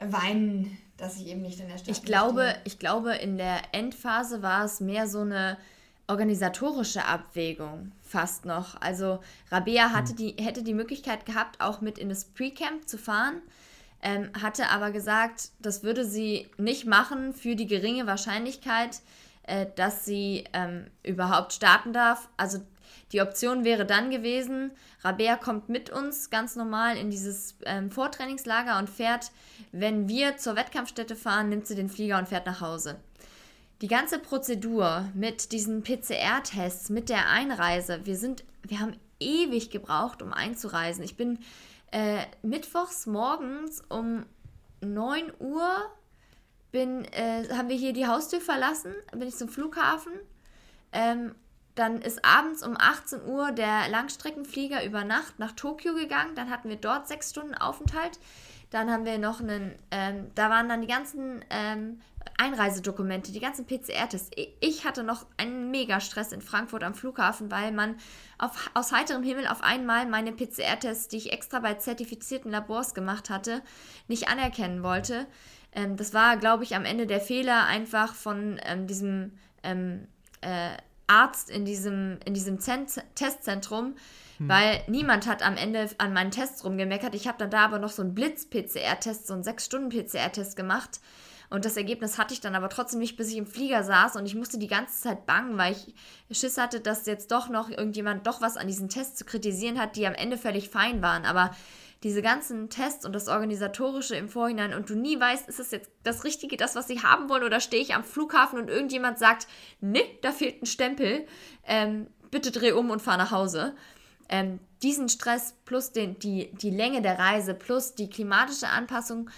Weinen, dass ich eben nicht in der Stadt ich glaube, ich glaube, in der Endphase war es mehr so eine organisatorische Abwägung fast noch. Also Rabea hatte hm. die, hätte die Möglichkeit gehabt, auch mit in das Pre-Camp zu fahren ähm, hatte aber gesagt, das würde sie nicht machen für die geringe Wahrscheinlichkeit, äh, dass sie ähm, überhaupt starten darf. Also Die Option wäre dann gewesen, Rabea kommt mit uns ganz normal in dieses ähm, Vortrainingslager und fährt, wenn wir zur Wettkampfstätte fahren, nimmt sie den Flieger und fährt nach Hause. Die ganze Prozedur mit diesen PCR-Tests, mit der Einreise, wir sind, wir haben ewig gebraucht, um einzureisen. Ich bin äh, mittwochs morgens um 9 Uhr bin, äh, haben wir hier die Haustür verlassen, bin ich zum Flughafen. Ähm, dann ist abends um 18 Uhr der Langstreckenflieger über Nacht nach Tokio gegangen. Dann hatten wir dort sechs Stunden Aufenthalt. Dann haben wir noch einen, ähm, da waren dann die ganzen ähm, Einreisedokumente, die ganzen PCR-Tests. Ich hatte noch einen Mega-Stress in Frankfurt am Flughafen, weil man auf, aus heiterem Himmel auf einmal meine PCR-Tests, die ich extra bei zertifizierten Labors gemacht hatte, nicht anerkennen wollte. Ähm, das war, glaube ich, am Ende der Fehler einfach von ähm, diesem ähm, äh, Arzt in diesem, in diesem Testzentrum, hm. weil niemand hat am Ende an meinen Tests rumgemeckert. Ich habe dann da aber noch so einen Blitz-PCR-Test, so einen 6-Stunden-PCR-Test gemacht. Und das Ergebnis hatte ich dann aber trotzdem nicht, bis ich im Flieger saß und ich musste die ganze Zeit bangen, weil ich Schiss hatte, dass jetzt doch noch irgendjemand doch was an diesen Tests zu kritisieren hat, die am Ende völlig fein waren. Aber diese ganzen Tests und das Organisatorische im Vorhinein und du nie weißt, ist es jetzt das Richtige, das, was sie haben wollen, oder stehe ich am Flughafen und irgendjemand sagt, ne, da fehlt ein Stempel, ähm, bitte dreh um und fahr nach Hause. Ähm, diesen Stress plus den, die, die Länge der Reise plus die klimatische Anpassung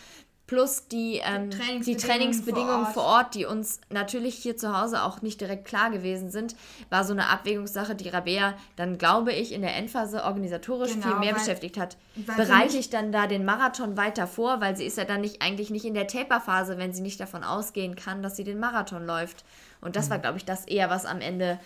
plus die, ähm, die Trainingsbedingungen, die Trainingsbedingungen vor, Ort. vor, Ort. die uns natürlich hier zu Hause auch nicht direkt klar gewesen sind, war so eine Abwägungssache, die Rabea dann, glaube ich, in der Endphase organisatorisch genau, viel mehr weil, beschäftigt hat. Bereite ich dann da den Marathon weiter vor, weil sie ist ja dann nicht eigentlich nicht in der Taper-Phase, wenn sie nicht davon ausgehen kann, dass sie den Marathon läuft. Und das mhm. war, glaube ich, das eher, was am Ende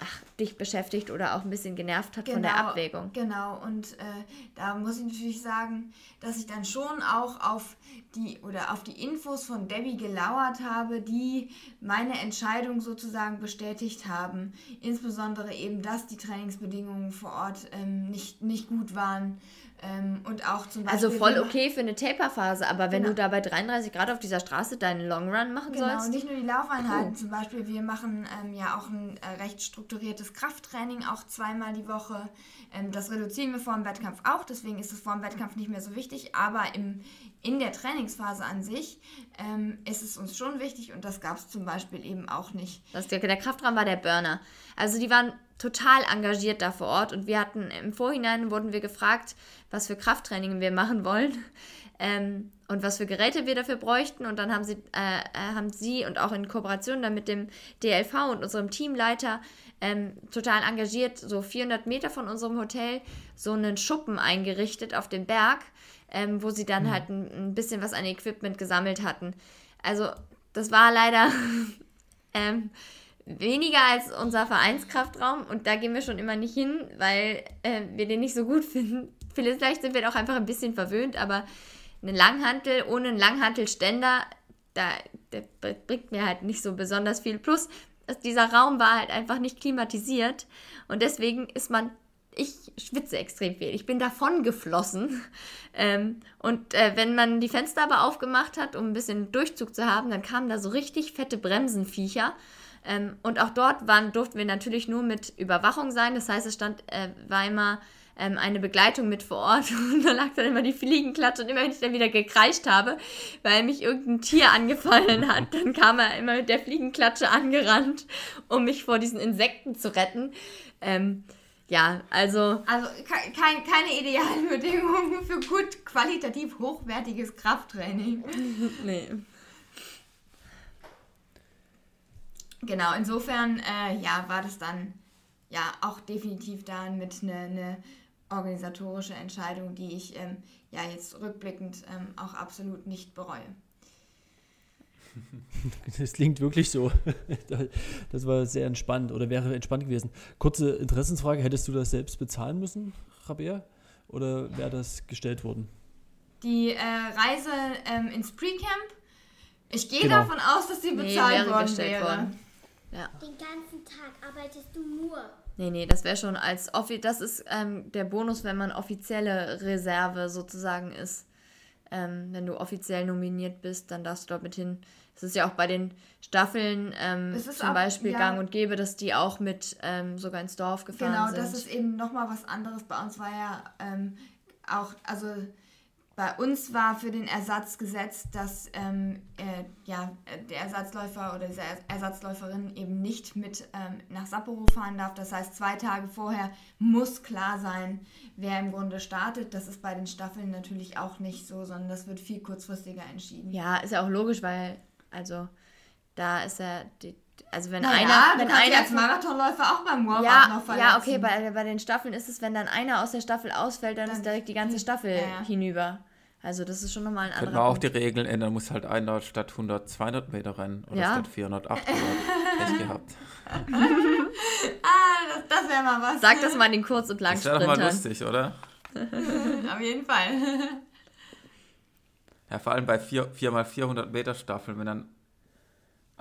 ach, dich beschäftigt oder auch ein bisschen genervt hat genau, von der genau, Abwägung. Genau, und äh, da muss ich natürlich sagen, dass ich dann schon auch auf die oder auf die Infos von Debbie gelauert habe, die meine Entscheidung sozusagen bestätigt haben. Insbesondere eben, dass die Trainingsbedingungen vor Ort ähm, nicht, nicht gut waren. Ähm, und auch zum also Beispiel. Also voll okay für eine Taper-Phase, aber wenn genau. du da bei 33 Grad auf dieser Straße deinen Long Run machen genau, sollst. Genau, nicht nur die Laufeinheiten. Cool. Zum Beispiel, wir machen ähm, ja auch ein äh, recht strukturiertes Krafttraining, auch zweimal die Woche. Ähm, das reduzieren wir vor dem Wettkampf auch, deswegen ist es vor dem Wettkampf nicht mehr so wichtig. Aber im, in der Trainingsphase an sich ähm, ist es uns schon wichtig und das gab es zum Beispiel eben auch nicht. Das, der, der Kraftraum war der Burner. Also die waren total engagiert da vor Ort und wir hatten im Vorhinein wurden wir gefragt, was für Krafttraining wir machen wollen ähm, und was für Geräte wir dafür bräuchten und dann haben sie, äh, äh haben sie und auch in Kooperation dann mit dem DLV und unserem Teamleiter ähm, total engagiert, so 400 Meter von unserem Hotel, so einen Schuppen eingerichtet auf dem Berg, ähm, wo sie dann mhm. halt ein, ein, bisschen was an Equipment gesammelt hatten. Also das war leider ähm, weniger als unser Vereinskraftraum und da gehen wir schon immer nicht hin, weil äh, wir den nicht so gut finden. Vielleicht sind wir auch einfach ein bisschen verwöhnt, aber eine Langhantel ohne einen Langhantelständer, da der bringt mir halt nicht so besonders viel. Plus, dieser Raum war halt einfach nicht klimatisiert und deswegen ist man ich schwitze extrem viel. Ich bin davon geflossen. Ähm, und äh, wenn man die Fenster aber aufgemacht hat, um ein bisschen Durchzug zu haben, dann kamen da so richtig fette Bremsenviecher. Ähm, und auch dort waren, durften wir natürlich nur mit Überwachung sein. Das heißt, es stand, äh, war immer ähm, eine Begleitung mit vor Ort. Und da lag dann immer die Fliegenklatsche. Und immer wenn ich dann wieder gekreischt habe, weil mich irgendein Tier angefallen hat, dann kam er immer mit der Fliegenklatsche angerannt, um mich vor diesen Insekten zu retten. Ähm, ja, also. Also kein, keine idealen Bedingungen für gut qualitativ hochwertiges Krafttraining. nee. Genau, insofern äh, ja, war das dann ja auch definitiv dann mit einer eine organisatorische Entscheidung, die ich ähm, ja jetzt rückblickend ähm, auch absolut nicht bereue. Das klingt wirklich so. Das war sehr entspannt oder wäre entspannt gewesen. Kurze Interessensfrage: Hättest du das selbst bezahlen müssen, Rabea? Oder wäre das gestellt worden? Die äh, Reise ähm, ins Pre-Camp? Ich gehe genau. davon aus, dass sie bezahlt nee, worden wäre. Worden. Ja. Den ganzen Tag arbeitest du nur. Nee, nee, das wäre schon als Offi das ist ähm, der Bonus, wenn man offizielle Reserve sozusagen ist. ähm, wenn du offiziell nominiert bist, dann darfst du dort mit hin. Es ist ja auch bei den Staffeln ähm, zum auch, Beispiel ja, gang und gäbe, dass die auch mit ähm, sogar ins Dorf gefahren genau, sind. Genau, das ist eben nochmal was anderes. Bei uns war ja ähm, auch, also bei uns war für den Ersatz gesetzt, dass ähm, äh, ja, der Ersatzläufer oder diese Ersatzläuferin eben nicht mit ähm, nach Sapporo fahren darf. Das heißt, zwei Tage vorher muss klar sein, wer im Grunde startet. Das ist bei den Staffeln natürlich auch nicht so, sondern das wird viel kurzfristiger entschieden. Ja, ist ja auch logisch, weil also da ist ja die, also wenn naja, einer, wenn einer als Marathonläufer auch beim Warm-up ja, noch verletzen. Ja, okay, bei, bei den Staffeln ist es, wenn dann einer aus der Staffel ausfällt, dann, dann ist direkt die ganze Staffel ja. hinüber. Also das ist schon nochmal ein anderer Könnte man auch die Regeln ändern, muss halt einer statt 100 200 Meter rennen oder ja. statt 400 800. Pech gehabt. ah, das, das wäre mal was. Sag das mal den Kurz- und Langsprintern. Das wäre doch mal lustig, oder? Auf jeden Fall. Ja, vor allem bei 4, 4x400 Meter Staffeln, wenn dann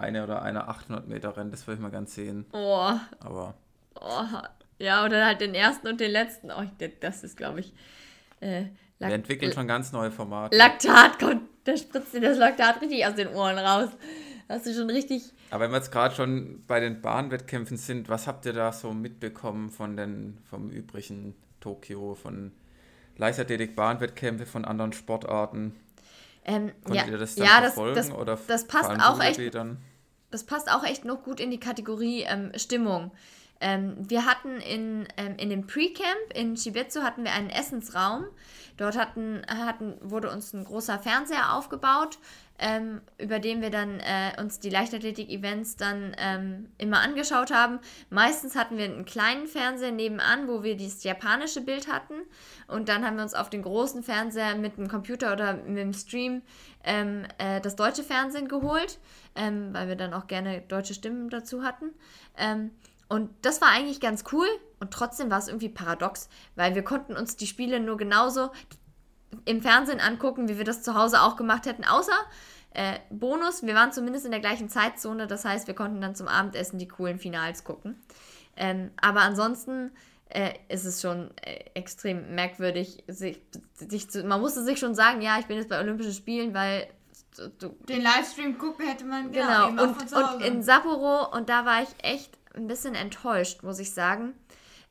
eine oder einer 800 Meter rennt, das würde ich mal ganz sehen. Oh. Aber. Oh. Ja, oder halt den ersten und den letzten. Oh, das ist, glaube ich. Äh, wir entwickeln schon ganz neue Formate. Laktat kommt, da spritzt dir das Laktat richtig aus den Ohren raus. Hast du schon richtig. Aber wenn wir jetzt gerade schon bei den Bahnwettkämpfen sind, was habt ihr da so mitbekommen von den, vom übrigen Tokio, von Leichtathletik-Bahnwettkämpfe, von anderen Sportarten? Ähm, Konntet ja, ihr das dann ja, verfolgen? Das, das, oder das passt auch echt. Das passt auch echt noch gut in die Kategorie ähm, Stimmung. Ähm, wir hatten in, ähm, in dem Pre-Camp in Shibetsu hatten wir einen Essensraum. Dort hatten, hatten, wurde uns ein großer Fernseher aufgebaut, ähm, über den wir dann äh, uns die Leichtathletik-Events dann ähm, immer angeschaut haben. Meistens hatten wir einen kleinen Fernseher nebenan, wo wir dieses japanische Bild hatten. Und dann haben wir uns auf den großen Fernseher mit dem Computer oder mit dem Stream ähm, äh, das deutsche Fernsehen geholt, ähm, weil wir dann auch gerne deutsche Stimmen dazu hatten. Und das war eigentlich ganz cool. Und trotzdem war es irgendwie paradox, weil wir konnten uns die Spiele nur genauso im Fernsehen angucken, wie wir das zu Hause auch gemacht hätten, außer äh, Bonus, wir waren zumindest in der gleichen Zeitzone, das heißt, wir konnten dann zum Abendessen die coolen Finals gucken. Ähm, aber ansonsten äh, ist es schon äh, extrem merkwürdig, sich, sich zu, man musste sich schon sagen, ja, ich bin jetzt bei Olympischen Spielen, weil du, den Livestream gucken hätte man genau, genau und, und in Sapporo und da war ich echt ein bisschen enttäuscht, muss ich sagen.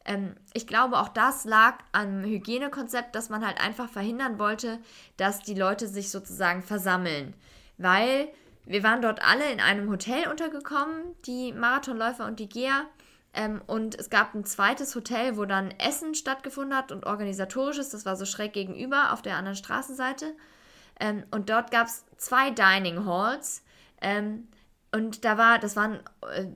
Ähm, ich glaube, auch das lag am Hygienekonzept, dass man halt einfach verhindern wollte, dass die Leute sich sozusagen versammeln. Weil wir waren dort alle in einem Hotel untergekommen, die Marathonläufer und die Geher. Ähm, und es gab ein zweites Hotel, wo dann Essen stattgefunden hat und organisatorisches. Das war so schräg gegenüber auf der anderen Straßenseite. Ähm, und dort gab es zwei Dining Halls. Ähm, und da war, das waren äh,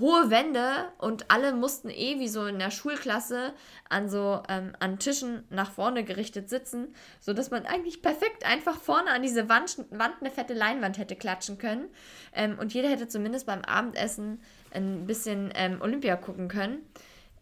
hohe Wände und alle mussten eh wie so in der Schulklasse an so ähm, an Tischen nach vorne gerichtet sitzen, sodass man eigentlich perfekt einfach vorne an diese Wand, Wand eine fette Leinwand hätte klatschen können. Ähm, und jeder hätte zumindest beim Abendessen ein bisschen ähm, Olympia gucken können.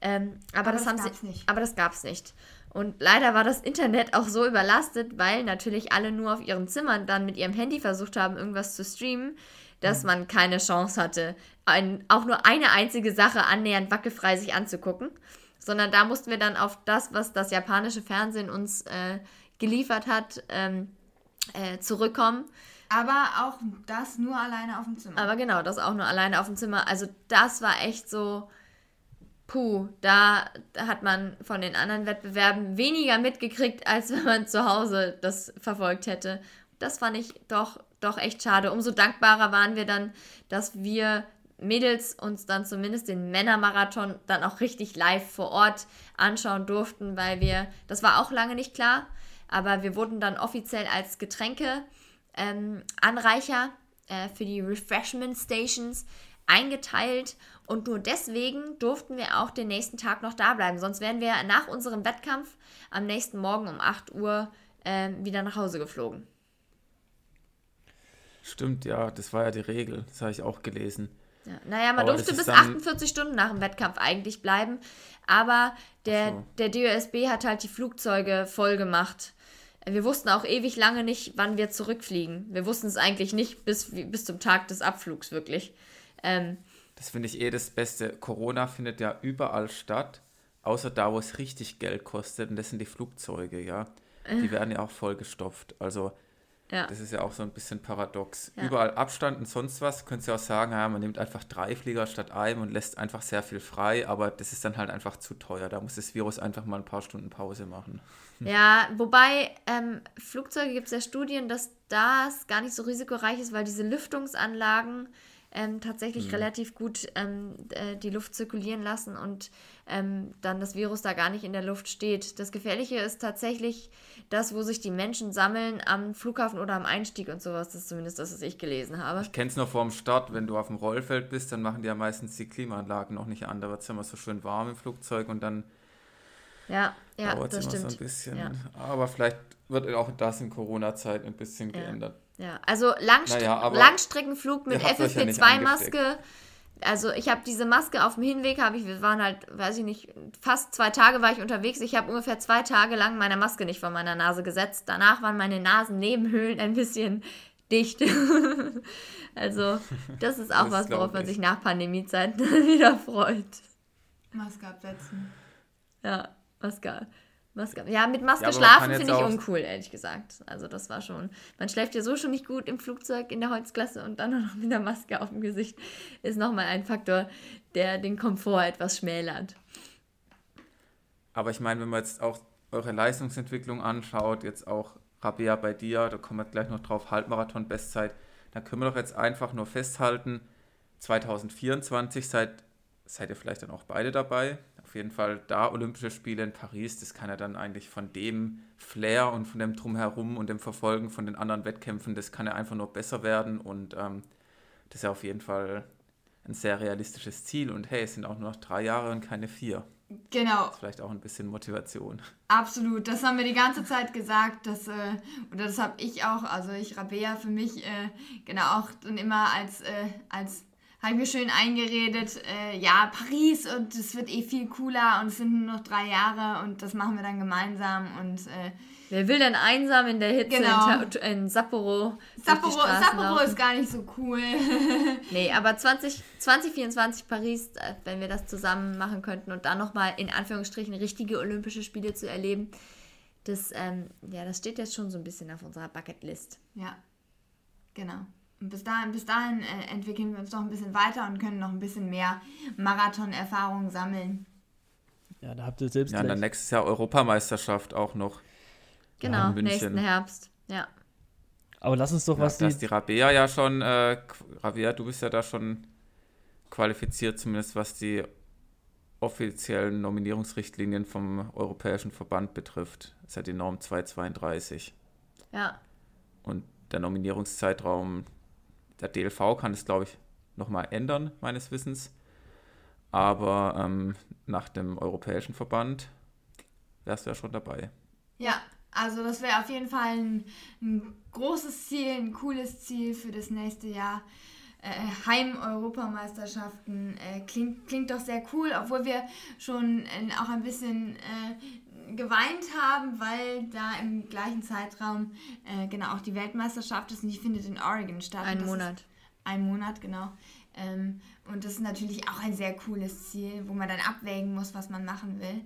Ähm, aber, aber, das, das haben sie, nicht. aber das gab es nicht. Und leider war das Internet auch so überlastet, weil natürlich alle nur auf ihren Zimmern dann mit ihrem Handy versucht haben, irgendwas zu streamen dass man keine Chance hatte, ein, auch nur eine einzige Sache annähernd wackelfrei sich anzugucken, sondern da mussten wir dann auf das, was das japanische Fernsehen uns äh, geliefert hat, ähm, äh, zurückkommen. Aber auch das nur alleine auf dem Zimmer. Aber genau, das auch nur alleine auf dem Zimmer. Also das war echt so, puh, da hat man von den anderen Wettbewerben weniger mitgekriegt, als wenn man zu Hause das verfolgt hätte. Das fand ich doch doch echt schade. Umso dankbarer waren wir dann, dass wir Mädels uns dann zumindest den Männermarathon dann auch richtig live vor Ort anschauen durften, weil wir, das war auch lange nicht klar, aber wir wurden dann offiziell als Getränke ähm, äh, für die Refreshment Stations eingeteilt und nur deswegen durften wir auch den nächsten Tag noch da bleiben. Sonst wären wir nach unserem Wettkampf am nächsten Morgen um 8 Uhr äh, wieder nach Hause geflogen. Stimmt, ja, das war ja die Regel. Das habe ich auch gelesen. Ja, naja, man aber durfte bis 48 Stunden nach dem Wettkampf eigentlich bleiben. Aber der, so. der DOSB hat halt die Flugzeuge voll gemacht. Wir wussten auch ewig lange nicht, wann wir zurückfliegen. Wir wussten es eigentlich nicht bis, bis zum Tag des Abflugs wirklich. Ähm, das finde ich eh das Beste. Corona findet ja überall statt, außer da, wo es richtig Geld kostet. Und das sind die Flugzeuge, ja. die werden ja auch vollgestopft. Also ja. Das ist ja auch so ein bisschen paradox. Ja. Überall Abstand und sonst was. Könntest du ja auch sagen, ja, man nimmt einfach drei Flieger statt einem und lässt einfach sehr viel frei, aber das ist dann halt einfach zu teuer. Da muss das Virus einfach mal ein paar Stunden Pause machen. Ja, wobei ähm, Flugzeuge gibt es ja Studien, dass das gar nicht so risikoreich ist, weil diese Lüftungsanlagen ähm, tatsächlich mhm. relativ gut ähm, äh, die Luft zirkulieren lassen und ähm, dann das Virus da gar nicht in der Luft steht. Das Gefährliche ist tatsächlich das, wo sich die Menschen sammeln am Flughafen oder am Einstieg und sowas. Das ist zumindest das, was ich gelesen habe. Ich kenne es noch vor dem Start, wenn du auf dem Rollfeld bist, dann machen die ja meistens die Klimaanlagen noch nicht an. Da wird es immer so schön warm im Flugzeug und dann ja, ja, dauert es immer stimmt. so ein bisschen. Ja. Aber vielleicht wird auch das in Corona-Zeit ein bisschen ja. geändert. Ja, also Langst naja, Langstreckenflug mit FFP2-Maske. Also ich habe diese Maske auf dem Hinweg, habe ich, wir waren halt, weiß ich nicht, fast zwei Tage war ich unterwegs. Ich habe ungefähr zwei Tage lang meine Maske nicht vor meiner Nase gesetzt. Danach waren meine Nasennebenhöhlen ein bisschen dicht. also das ist auch das was, worauf man sich nach Pandemiezeiten wieder freut. Maske absetzen. Ja, Maske. Maske. Ja, mit Maske ja, schlafen finde ich uncool, ehrlich gesagt. Also das war schon. Man schläft ja so schon nicht gut im Flugzeug in der Holzklasse und dann noch mit der Maske auf dem Gesicht ist nochmal ein Faktor, der den Komfort etwas schmälert. Aber ich meine, wenn man jetzt auch eure Leistungsentwicklung anschaut, jetzt auch Rabea bei dir, da kommen wir gleich noch drauf, Halbmarathon-Bestzeit, dann können wir doch jetzt einfach nur festhalten, 2024 seid, seid ihr vielleicht dann auch beide dabei auf jeden Fall da Olympische Spiele in Paris, das kann ja dann eigentlich von dem Flair und von dem Drumherum und dem Verfolgen von den anderen Wettkämpfen, das kann ja einfach nur besser werden und ähm, das ist ja auf jeden Fall ein sehr realistisches Ziel und hey, es sind auch nur noch drei Jahre und keine vier. Genau. Das ist vielleicht auch ein bisschen Motivation. Absolut, das haben wir die ganze Zeit gesagt, dass, äh, oder das habe ich auch, also ich Rabea für mich, äh, genau auch dann immer als, äh, als habe mir schön eingeredet, äh, ja, Paris und es wird eh viel cooler und es sind nur noch drei Jahre und das machen wir dann gemeinsam und äh, Wer will denn einsam in der Hitze genau. in, in Sapporo? Sapporo, Sapporo ist gar nicht so cool. nee, aber 20, 2024 Paris, äh, wenn wir das zusammen machen könnten und dann nochmal in Anführungsstrichen richtige Olympische Spiele zu erleben, das, ähm, ja, das steht jetzt schon so ein bisschen auf unserer Bucketlist. Ja, genau. Und bis dahin, bis dahin äh, entwickeln wir uns noch ein bisschen weiter und können noch ein bisschen mehr Marathon-Erfahrung sammeln. Ja, da habt ihr selbst. Ja, und dann nächstes Jahr Europameisterschaft auch noch. Genau, nächsten Herbst, ja. Aber lass uns doch ja, was. Da ist die Rabea ja schon, äh, Rabea, du bist ja da schon qualifiziert, zumindest was die offiziellen Nominierungsrichtlinien vom Europäischen Verband betrifft. Das ist ja die Norm 232. Ja. Und der Nominierungszeitraum der DLV kann es, glaube ich, nochmal ändern, meines Wissens. Aber ähm, nach dem Europäischen Verband wärst du ja schon dabei. Ja, also das wäre auf jeden Fall ein, ein, großes Ziel, ein cooles Ziel für das nächste Jahr. Äh, Heim-Europameisterschaften äh, klingt, klingt doch sehr cool, obwohl wir schon äh, auch ein bisschen äh, geweint haben, weil da im gleichen Zeitraum äh, genau auch die Weltmeisterschaft ist und die findet in Oregon statt. Ein Monat. ein Monat, genau. Ähm, und das ist natürlich auch ein sehr cooles Ziel, wo man dann abwägen muss, was man machen will.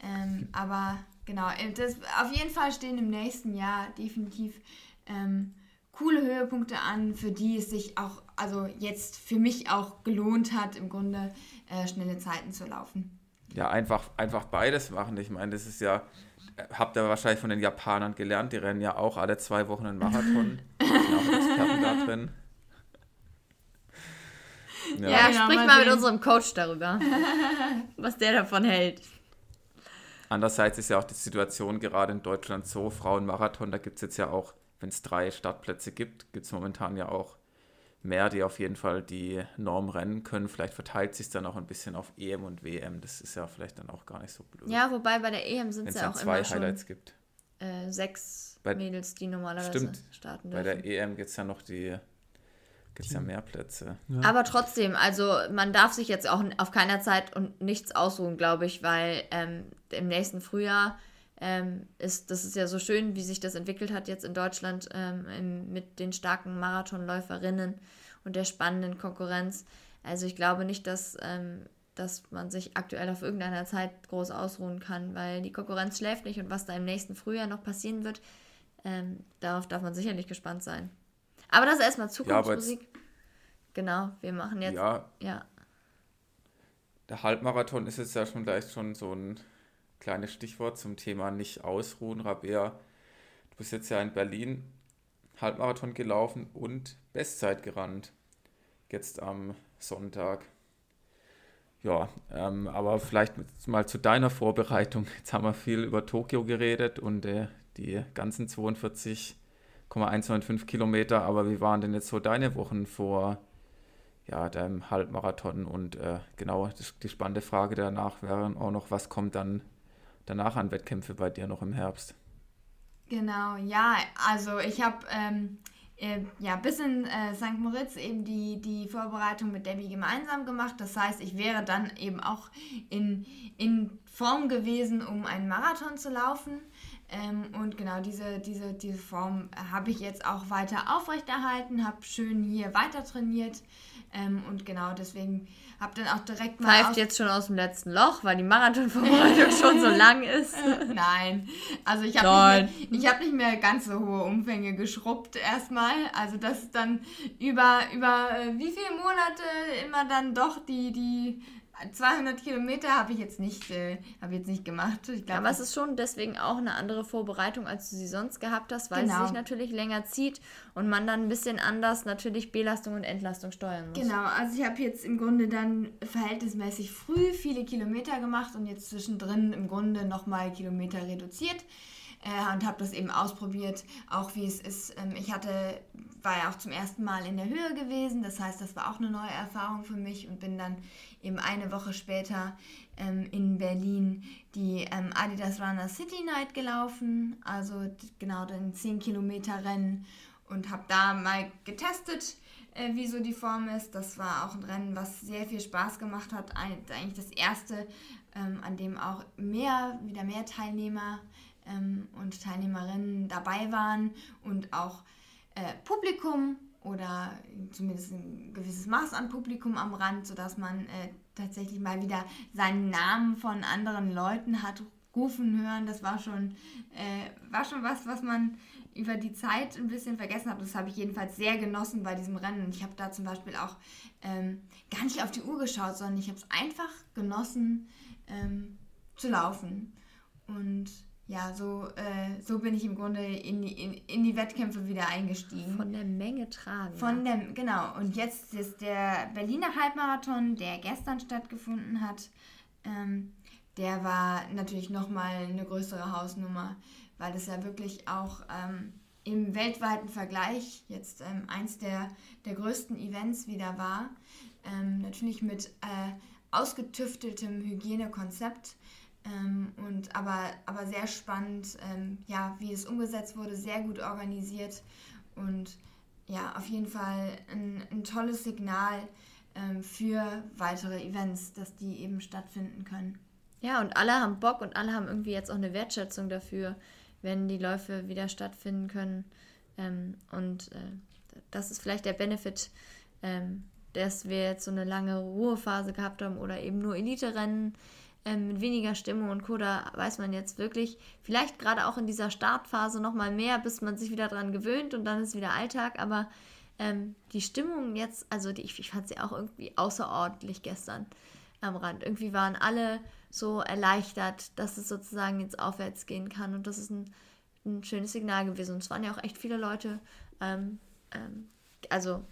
Ähm, aber genau, äh, das, auf jeden Fall stehen im nächsten Jahr definitiv ähm, coole Höhepunkte an, für die es sich auch, also jetzt für mich auch gelohnt hat, im Grunde äh, schnelle Zeiten zu laufen ja, einfach, einfach beides machen. Ich meine, das ist ja, habt ihr wahrscheinlich von den Japanern gelernt, die rennen ja auch alle zwei Wochen einen Marathon. sind auch Experten da drin. Ja, ja genau, sprich mal, mal mit unserem Coach darüber, was der davon hält. Andererseits ist ja auch die Situation gerade in Deutschland so, Frauenmarathon, da gibt es jetzt ja auch, wenn es drei Startplätze gibt, gibt es momentan ja auch mehr, die auf jeden Fall die Norm rennen können. Vielleicht verteilt sich dann auch ein bisschen auf EM und WM. Das ist ja vielleicht dann auch gar nicht so blöd. Ja, wobei bei der EM sind es ja auch zwei immer Highlights schon, gibt. Äh, sechs bei, Mädels, die normalerweise stimmt, starten dürfen. Bei der EM gibt es ja noch die gibt es ja mehr Plätze. Ja. Aber trotzdem, also man darf sich jetzt auch auf keiner Zeit und nichts ausruhen, glaube ich, weil ähm, im nächsten Frühjahr ähm, ist, das ist ja so schön, wie sich das entwickelt hat jetzt in Deutschland ähm, im, mit den starken Marathonläuferinnen und der spannenden Konkurrenz. Also ich glaube nicht, dass, ähm, dass man sich aktuell auf irgendeiner Zeit groß ausruhen kann, weil die Konkurrenz schläft nicht und was da im nächsten Frühjahr noch passieren wird, ähm, darauf darf man sicherlich gespannt sein. Aber das ist erstmal Zukunftsmusik. Ja, genau, wir machen jetzt. Ja. ja. Der Halbmarathon ist jetzt ja schon gleich schon so ein kleines Stichwort zum Thema nicht ausruhen. Rabea, du bist jetzt ja in Berlin Halbmarathon gelaufen und Bestzeit gerannt. Jetzt am Sonntag. Ja, ähm, aber vielleicht mal zu deiner Vorbereitung. Jetzt haben wir viel über Tokio geredet und äh, die ganzen 42,195 Kilometer. Aber wie waren denn jetzt so deine Wochen vor ja, deinem Halbmarathon? Und äh, genau, die spannende Frage danach wäre auch noch, was kommt dann danach an Wettkämpfe bei dir noch im Herbst? Genau, ja, also ich habe ähm, äh, ja, bis in äh, St. Moritz eben die, die Vorbereitung mit Debbie gemeinsam gemacht. Das heißt, ich wäre dann eben auch in, in Form gewesen, um einen Marathon zu laufen. Ähm, und genau diese, diese, diese Form habe ich jetzt auch weiter aufrechterhalten, habe schön hier weiter trainiert. Ähm, und genau deswegen hab dann auch direkt mal. Pfeift jetzt schon aus dem letzten Loch, weil die Marathonvorbereitung schon so lang ist. Nein. Also ich habe nicht, mehr, hab nicht mehr ganz so hohe Umfänge geschrubbt erstmal. Also das ist dann über, über äh, wie viele Monate immer dann doch die, die 200 Kilometer habe ich jetzt nicht, äh, habe jetzt nicht gemacht. Glaub, Aber es ist schon deswegen auch eine andere Vorbereitung, als du sie sonst gehabt hast, weil genau. sie sich natürlich länger zieht und man dann ein bisschen anders natürlich Belastung und Entlastung steuern muss. Genau, also ich habe jetzt im Grunde dann verhältnismäßig früh viele Kilometer gemacht und jetzt zwischendrin im Grunde nochmal Kilometer reduziert äh, und habe das eben ausprobiert, auch wie es ist. Ähm, ich hatte, war ja auch zum ersten Mal in der Höhe gewesen, das heißt, das war auch eine neue Erfahrung für mich und bin dann eben eine Woche später ähm, in Berlin die ähm, Adidas Runner City Night gelaufen, also genau den 10 Kilometer Rennen und habe da mal getestet, äh, wie so die Form ist. Das war auch ein Rennen, was sehr viel Spaß gemacht hat. Eigentlich das erste, ähm, an dem auch mehr, wieder mehr Teilnehmer ähm, und Teilnehmerinnen dabei waren und auch äh, Publikum oder zumindest ein gewisses Maß an Publikum am Rand, sodass man äh, tatsächlich mal wieder seinen Namen von anderen Leuten hat rufen hören. Das war schon, äh, war schon was, was man über die Zeit ein bisschen vergessen hat. Das habe ich jedenfalls sehr genossen bei diesem Rennen. Ich habe da zum Beispiel auch ähm, gar nicht auf die Uhr geschaut, sondern ich habe es einfach genossen ähm, zu laufen. Und ja, so, äh, so bin ich im Grunde in die, in, in die Wettkämpfe wieder eingestiegen. Von der Menge tragen. Von der, genau. Und jetzt ist der Berliner Halbmarathon, der gestern stattgefunden hat, ähm, der war natürlich nochmal eine größere Hausnummer, weil das ja wirklich auch ähm, im weltweiten Vergleich jetzt ähm, eins der, der größten Events wieder war. Ähm, natürlich mit äh, ausgetüfteltem Hygienekonzept ähm, und aber, aber sehr spannend, ähm, ja, wie es umgesetzt wurde, sehr gut organisiert und ja, auf jeden Fall ein, ein tolles Signal ähm, für weitere Events, dass die eben stattfinden können. Ja, und alle haben Bock und alle haben irgendwie jetzt auch eine Wertschätzung dafür, wenn die Läufe wieder stattfinden können. Ähm, und äh, das ist vielleicht der Benefit, ähm, dass wir jetzt so eine lange Ruhephase gehabt haben oder eben nur Elite-Rennen ähm, mit weniger Stimmung und Co. Da weiß man jetzt wirklich, vielleicht gerade auch in dieser Startphase nochmal mehr, bis man sich wieder dran gewöhnt und dann ist wieder Alltag. Aber ähm, die Stimmung jetzt, also die, ich, ich fand sie auch irgendwie außerordentlich gestern am Rand. Irgendwie waren alle so erleichtert, dass es sozusagen jetzt aufwärts gehen kann. Und das ist ein, ein schönes Signal gewesen. Und es waren ja auch echt viele Leute, ähm, ähm, also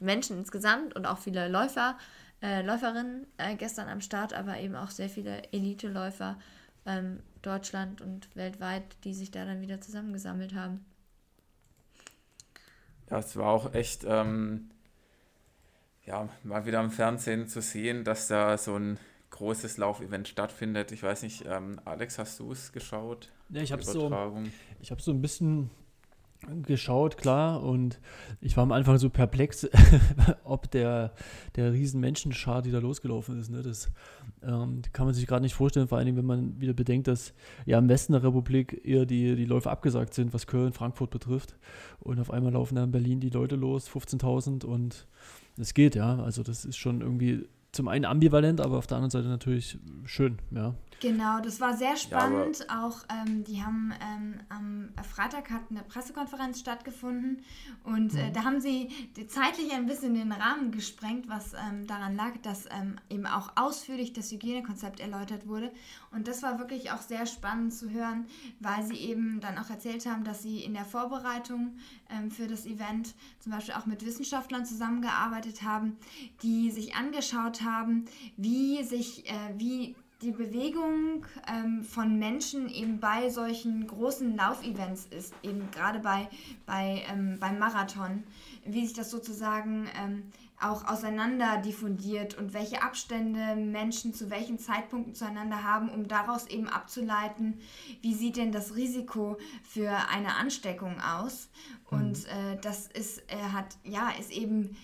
Menschen insgesamt und auch viele Läufer äh, Läuferinnen äh, gestern am Start, aber eben auch sehr viele Elite-Läufer ähm, Deutschland und weltweit, die sich da dann wieder zusammengesammelt haben. Ja, es war auch echt, ähm, ja, mal wieder im Fernsehen zu sehen, dass da so ein großes Laufevent stattfindet. Ich weiß nicht, ähm, Alex, hast du es geschaut? Ja, ich habe so, ich habe so ein bisschen geschaut, klar, und ich war am Anfang so perplex, ob der, der riesen Menschenschar, die da losgelaufen ist, ne, das ähm, kann man sich gerade nicht vorstellen, vor allem wenn man wieder bedenkt, dass ja im Westen der Republik eher die, die Läufe abgesagt sind, was Köln, Frankfurt betrifft. Und auf einmal laufen da in Berlin die Leute los, 15.000 und es geht, ja, also das ist schon irgendwie zum einen ambivalent, aber auf der anderen Seite natürlich schön, ja. Genau, das war sehr spannend. Ja, auch ähm, die haben ähm, am Freitag hat eine Pressekonferenz stattgefunden und äh, mhm. da haben sie zeitlich ein bisschen den Rahmen gesprengt, was ähm, daran lag, dass ähm, eben auch ausführlich das Hygienekonzept erläutert wurde. Und das war wirklich auch sehr spannend zu hören, weil sie eben dann auch erzählt haben, dass sie in der Vorbereitung ähm, für das Event zum Beispiel auch mit Wissenschaftlern zusammengearbeitet haben, die sich angeschaut haben, wie sich, äh, wie die Bewegung ähm, von Menschen eben bei solchen großen Laufevents ist, eben gerade bei, bei, ähm, beim Marathon, wie sich das sozusagen ähm, auch auseinander diffundiert und welche Abstände Menschen zu welchen Zeitpunkten zueinander haben, um daraus eben abzuleiten, wie sieht denn das Risiko für eine Ansteckung aus. Mhm. Und äh, das ist, äh, hat, ja, ist eben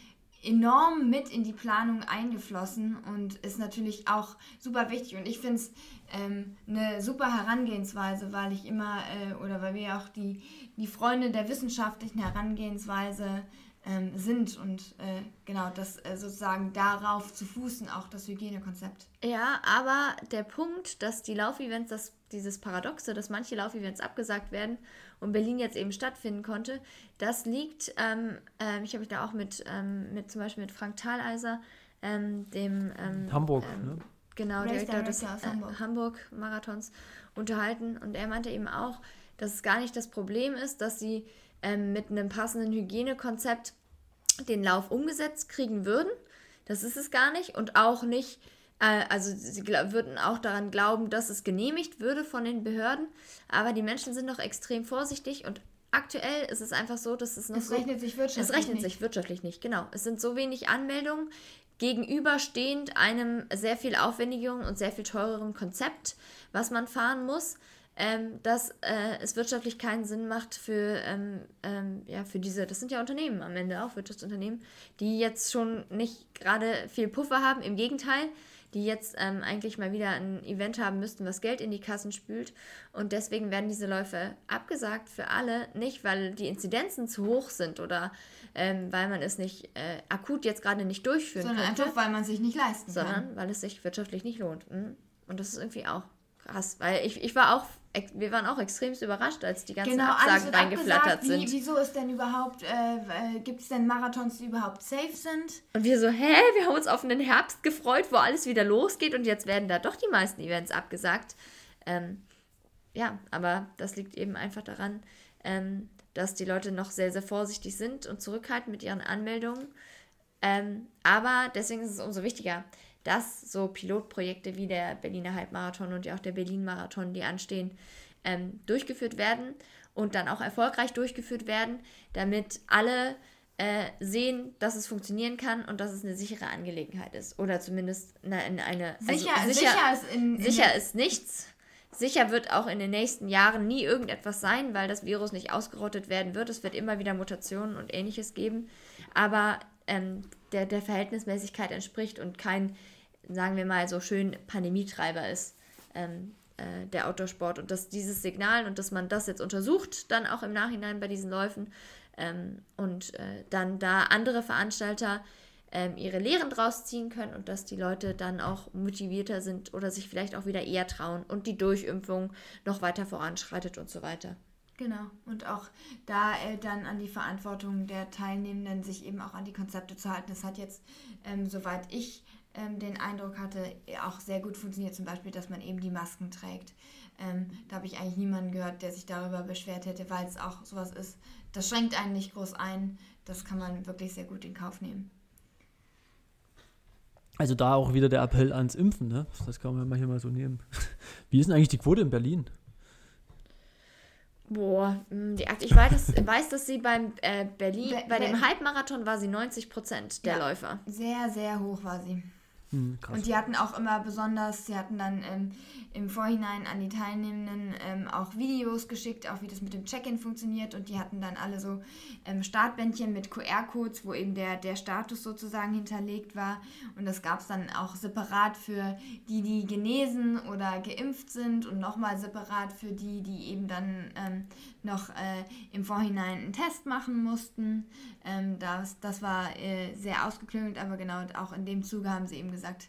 enorm mit in die Planung eingeflossen und ist natürlich auch super wichtig. Und ich finde es ähm, eine super Herangehensweise, weil ich immer, äh, oder weil wir auch die, die Freunde der wissenschaftlichen Herangehensweise ähm, sind und äh, genau das äh, sozusagen darauf zu fußen, auch das Hygienekonzept. Ja, aber der Punkt, dass die Laufevents, dass dieses Paradoxe, dass manche Laufevents abgesagt werden und Berlin jetzt eben stattfinden konnte, das liegt, ähm, äh, ich habe mich da auch mit, ähm, mit zum Beispiel mit Frank Thaleiser, ähm, dem ähm, Hamburg, ähm, ne? genau, Direktor des äh, Hamburg. Hamburg Marathons unterhalten und er meinte eben auch, dass es gar nicht das Problem ist, dass sie ähm, mit einem passenden Hygienekonzept den Lauf umgesetzt kriegen würden. Das ist es gar nicht und auch nicht, äh, also sie würden auch daran glauben, dass es genehmigt würde von den Behörden, aber die Menschen sind noch extrem vorsichtig und aktuell ist es einfach so, dass es noch es so, rechnet sich wirtschaftlich es rechnet nicht. sich wirtschaftlich nicht, genau. Es sind so wenig Anmeldungen gegenüberstehend einem sehr viel aufwendigeren und sehr viel teureren Konzept, was man fahren muss ähm, dass äh, es wirtschaftlich keinen Sinn macht für, ähm, ähm, ja, für diese, das sind ja Unternehmen am Ende auch, Wirtschaftsunternehmen, die jetzt schon nicht gerade viel Puffer haben, im Gegenteil, die jetzt ähm, eigentlich mal wieder ein Event haben müssten, was Geld in die Kassen spült. Und deswegen werden diese Läufe abgesagt für alle, nicht weil die Inzidenzen zu hoch sind oder ähm, weil man es nicht äh, akut jetzt gerade nicht durchführen sondern könnte. Sondern einfach, weil man sich nicht leisten sondern kann. Sondern weil es sich wirtschaftlich nicht lohnt. Mhm. Und das ist irgendwie auch krass, weil ich, ich war auch wir waren auch extrem überrascht, als die ganzen genau, Absagen reingeflattert sind. Wie, wieso ist denn überhaupt, äh, gibt es denn Marathons, die überhaupt safe sind? Und wir so, hä, wir haben uns auf den Herbst gefreut, wo alles wieder losgeht und jetzt werden da doch die meisten Events abgesagt. Ähm, ja, aber das liegt eben einfach daran, ähm, dass die Leute noch sehr, sehr vorsichtig sind und zurückhalten mit ihren Anmeldungen. Ähm, aber deswegen ist es umso wichtiger, dass so Pilotprojekte wie der Berliner Halbmarathon und ja auch der Berlin-Marathon, die anstehen, ähm, durchgeführt werden und dann auch erfolgreich durchgeführt werden, damit alle äh, sehen, dass es funktionieren kann und dass es eine sichere Angelegenheit ist. Oder zumindest eine. eine sicher, also sicher, sicher, ist, in, in sicher ist nichts. Sicher wird auch in den nächsten Jahren nie irgendetwas sein, weil das Virus nicht ausgerottet werden wird. Es wird immer wieder Mutationen und ähnliches geben. Aber ähm, der, der Verhältnismäßigkeit entspricht und kein sagen wir mal, so schön Pandemietreiber ist, ähm, äh, der Outdoor-Sport. Und dass dieses Signal und dass man das jetzt untersucht, dann auch im Nachhinein bei diesen Läufen ähm, und äh, dann da andere Veranstalter ähm, ihre Lehren draus ziehen können und dass die Leute dann auch motivierter sind oder sich vielleicht auch wieder eher trauen und die Durchimpfung noch weiter voranschreitet und so weiter. Genau, und auch da äh, dann an die Verantwortung der Teilnehmenden, sich eben auch an die Konzepte zu halten. Das hat jetzt, ähm, soweit ich ähm, den Eindruck hatte, auch sehr gut funktioniert. Zum Beispiel, dass man eben die Masken trägt. Ähm, da habe ich eigentlich niemanden gehört, der sich darüber beschwert hätte, weil es auch sowas ist. Das schränkt einen nicht groß ein. Das kann man wirklich sehr gut in Kauf nehmen. Also da auch wieder der Appell ans Impfen, ne? Das kann man hier mal so nehmen. Wie ist denn eigentlich die Quote in Berlin? Boah, hm, die, ich weiß, weiß, dass sie beim äh, Berlin, Be bei dem Halbmarathon war sie 90 Prozent der ja, Läufer. Sehr, sehr hoch war sie. Hm, und die hatten auch immer besonders, sie hatten dann ähm, im Vorhinein an die Teilnehmenden ähm, auch Videos geschickt, auch wie das mit dem Check-in funktioniert. Und die hatten dann alle so ähm, Startbändchen mit QR-Codes, wo eben der, der Status sozusagen hinterlegt war. Und das gab es dann auch separat für die, die genesen oder geimpft sind und nochmal separat für die, die eben dann ähm, noch äh, im Vorhinein einen Test machen mussten. Ähm, das, das war äh, sehr ausgeklügelt, aber genau auch in dem Zuge haben sie eben gesagt,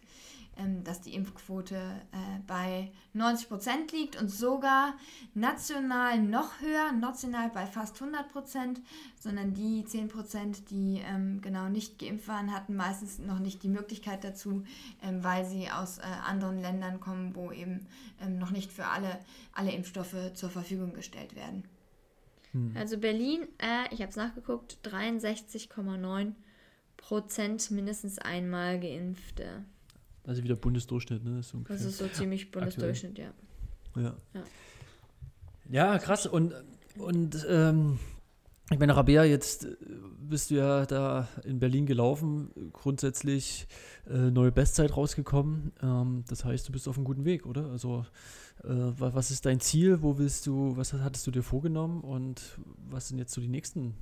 ähm, dass die Impfquote äh, bei 90 Prozent liegt und sogar national noch höher, national bei fast 100 Prozent, sondern die 10 Prozent, die ähm, genau nicht geimpft waren, hatten meistens noch nicht die Möglichkeit dazu, ähm, weil sie aus äh, anderen Ländern kommen, wo eben ähm, noch nicht für alle, alle Impfstoffe zur Verfügung gestellt werden. Hm. Also Berlin, äh, ich habe es nachgeguckt, 63,9 Prozent mindestens einmal Geimpfte. Also wieder Bundesdurchschnitt, ne? Das ist, das ist so ziemlich Bundesdurchschnitt, ja. ja. Ja. Ja, krass. Und, und ähm, ich meine, Rabea, jetzt äh, bist du ja da in Berlin gelaufen, grundsätzlich äh, neue Bestzeit rausgekommen. Ähm, das heißt, du bist auf einem guten Weg, oder? Also, was ist dein Ziel? Wo willst du, was hattest du dir vorgenommen und was sind jetzt so die nächsten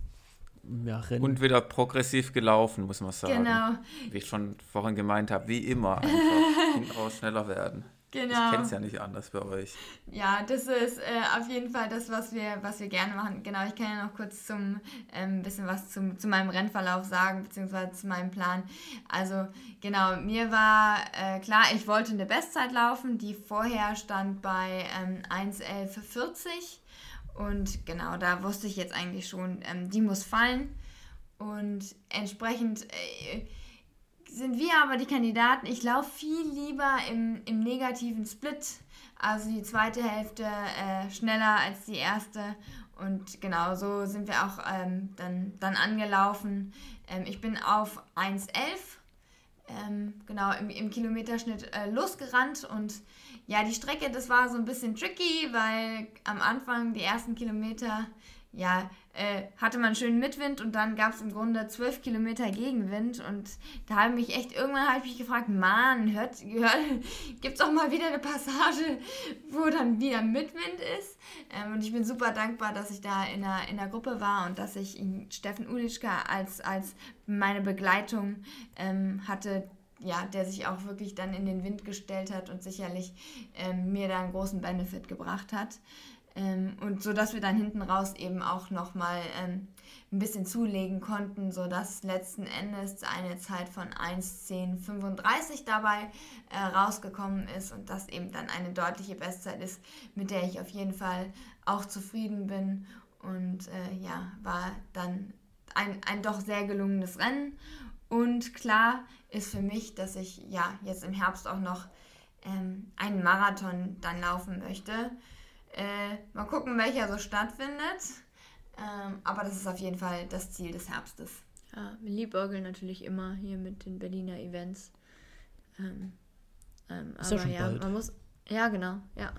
ja, Rennen. Und wieder progressiv gelaufen, muss man sagen. Genau. Wie ich schon vorhin gemeint habe, wie immer einfach hinten raus schneller werden. Genau. Ich kenne es ja nicht anders bei euch. Ja, das ist äh, auf jeden Fall das, was wir, was wir gerne machen. Genau, ich kann ja noch kurz zum ähm, bisschen was zum, zu meinem Rennverlauf sagen, beziehungsweise zu meinem Plan. Also genau, mir war äh, klar, ich wollte eine Bestzeit laufen, die vorher stand bei ähm, 1.11.40 und genau, da wusste ich jetzt eigentlich schon, ähm, die muss fallen. Und entsprechend äh, sind wir aber die Kandidaten. Ich laufe viel lieber im, im negativen Split, also die zweite Hälfte äh, schneller als die erste. Und genau so sind wir auch ähm, dann, dann angelaufen. Ähm, ich bin auf 1,11 ähm, genau im, im Kilometerschnitt äh, losgerannt und ja, die Strecke, das war so ein bisschen tricky, weil am Anfang, die ersten Kilometer, ja, äh, hatte man schön Mitwind und dann gab es im Grunde zwölf Kilometer Gegenwind und da habe ich mich echt, irgendwann habe ich mich gefragt, Mann, hört, hört, gibt es auch mal wieder eine Passage, wo dann wieder Mitwind ist ähm, und ich bin super dankbar, dass ich da in der, in der Gruppe war und dass ich Steffen Ulitschka als, als meine Begleitung ähm, hatte, ja, der sich auch wirklich dann in den Wind gestellt hat und sicherlich ähm, mir da einen großen Benefit gebracht hat. Ähm, und so dass wir dann hinten raus eben auch nochmal ähm, ein bisschen zulegen konnten, sodass letzten Endes eine Zeit von 1.10.35 dabei äh, rausgekommen ist und das eben dann eine deutliche Bestzeit ist, mit der ich auf jeden Fall auch zufrieden bin. Und äh, ja, war dann ein, ein doch sehr gelungenes Rennen. Und klar ist für mich, dass ich ja jetzt im Herbst auch noch ähm, einen Marathon dann laufen möchte. Äh, mal gucken, welcher so stattfindet. Ähm, aber das ist auf jeden Fall das Ziel des Herbstes. Ja, wir liebäugeln natürlich immer hier mit den Berliner Events. Ähm, ähm, ist aber ja, schon ja, bald. man muss. Ja, genau, ja.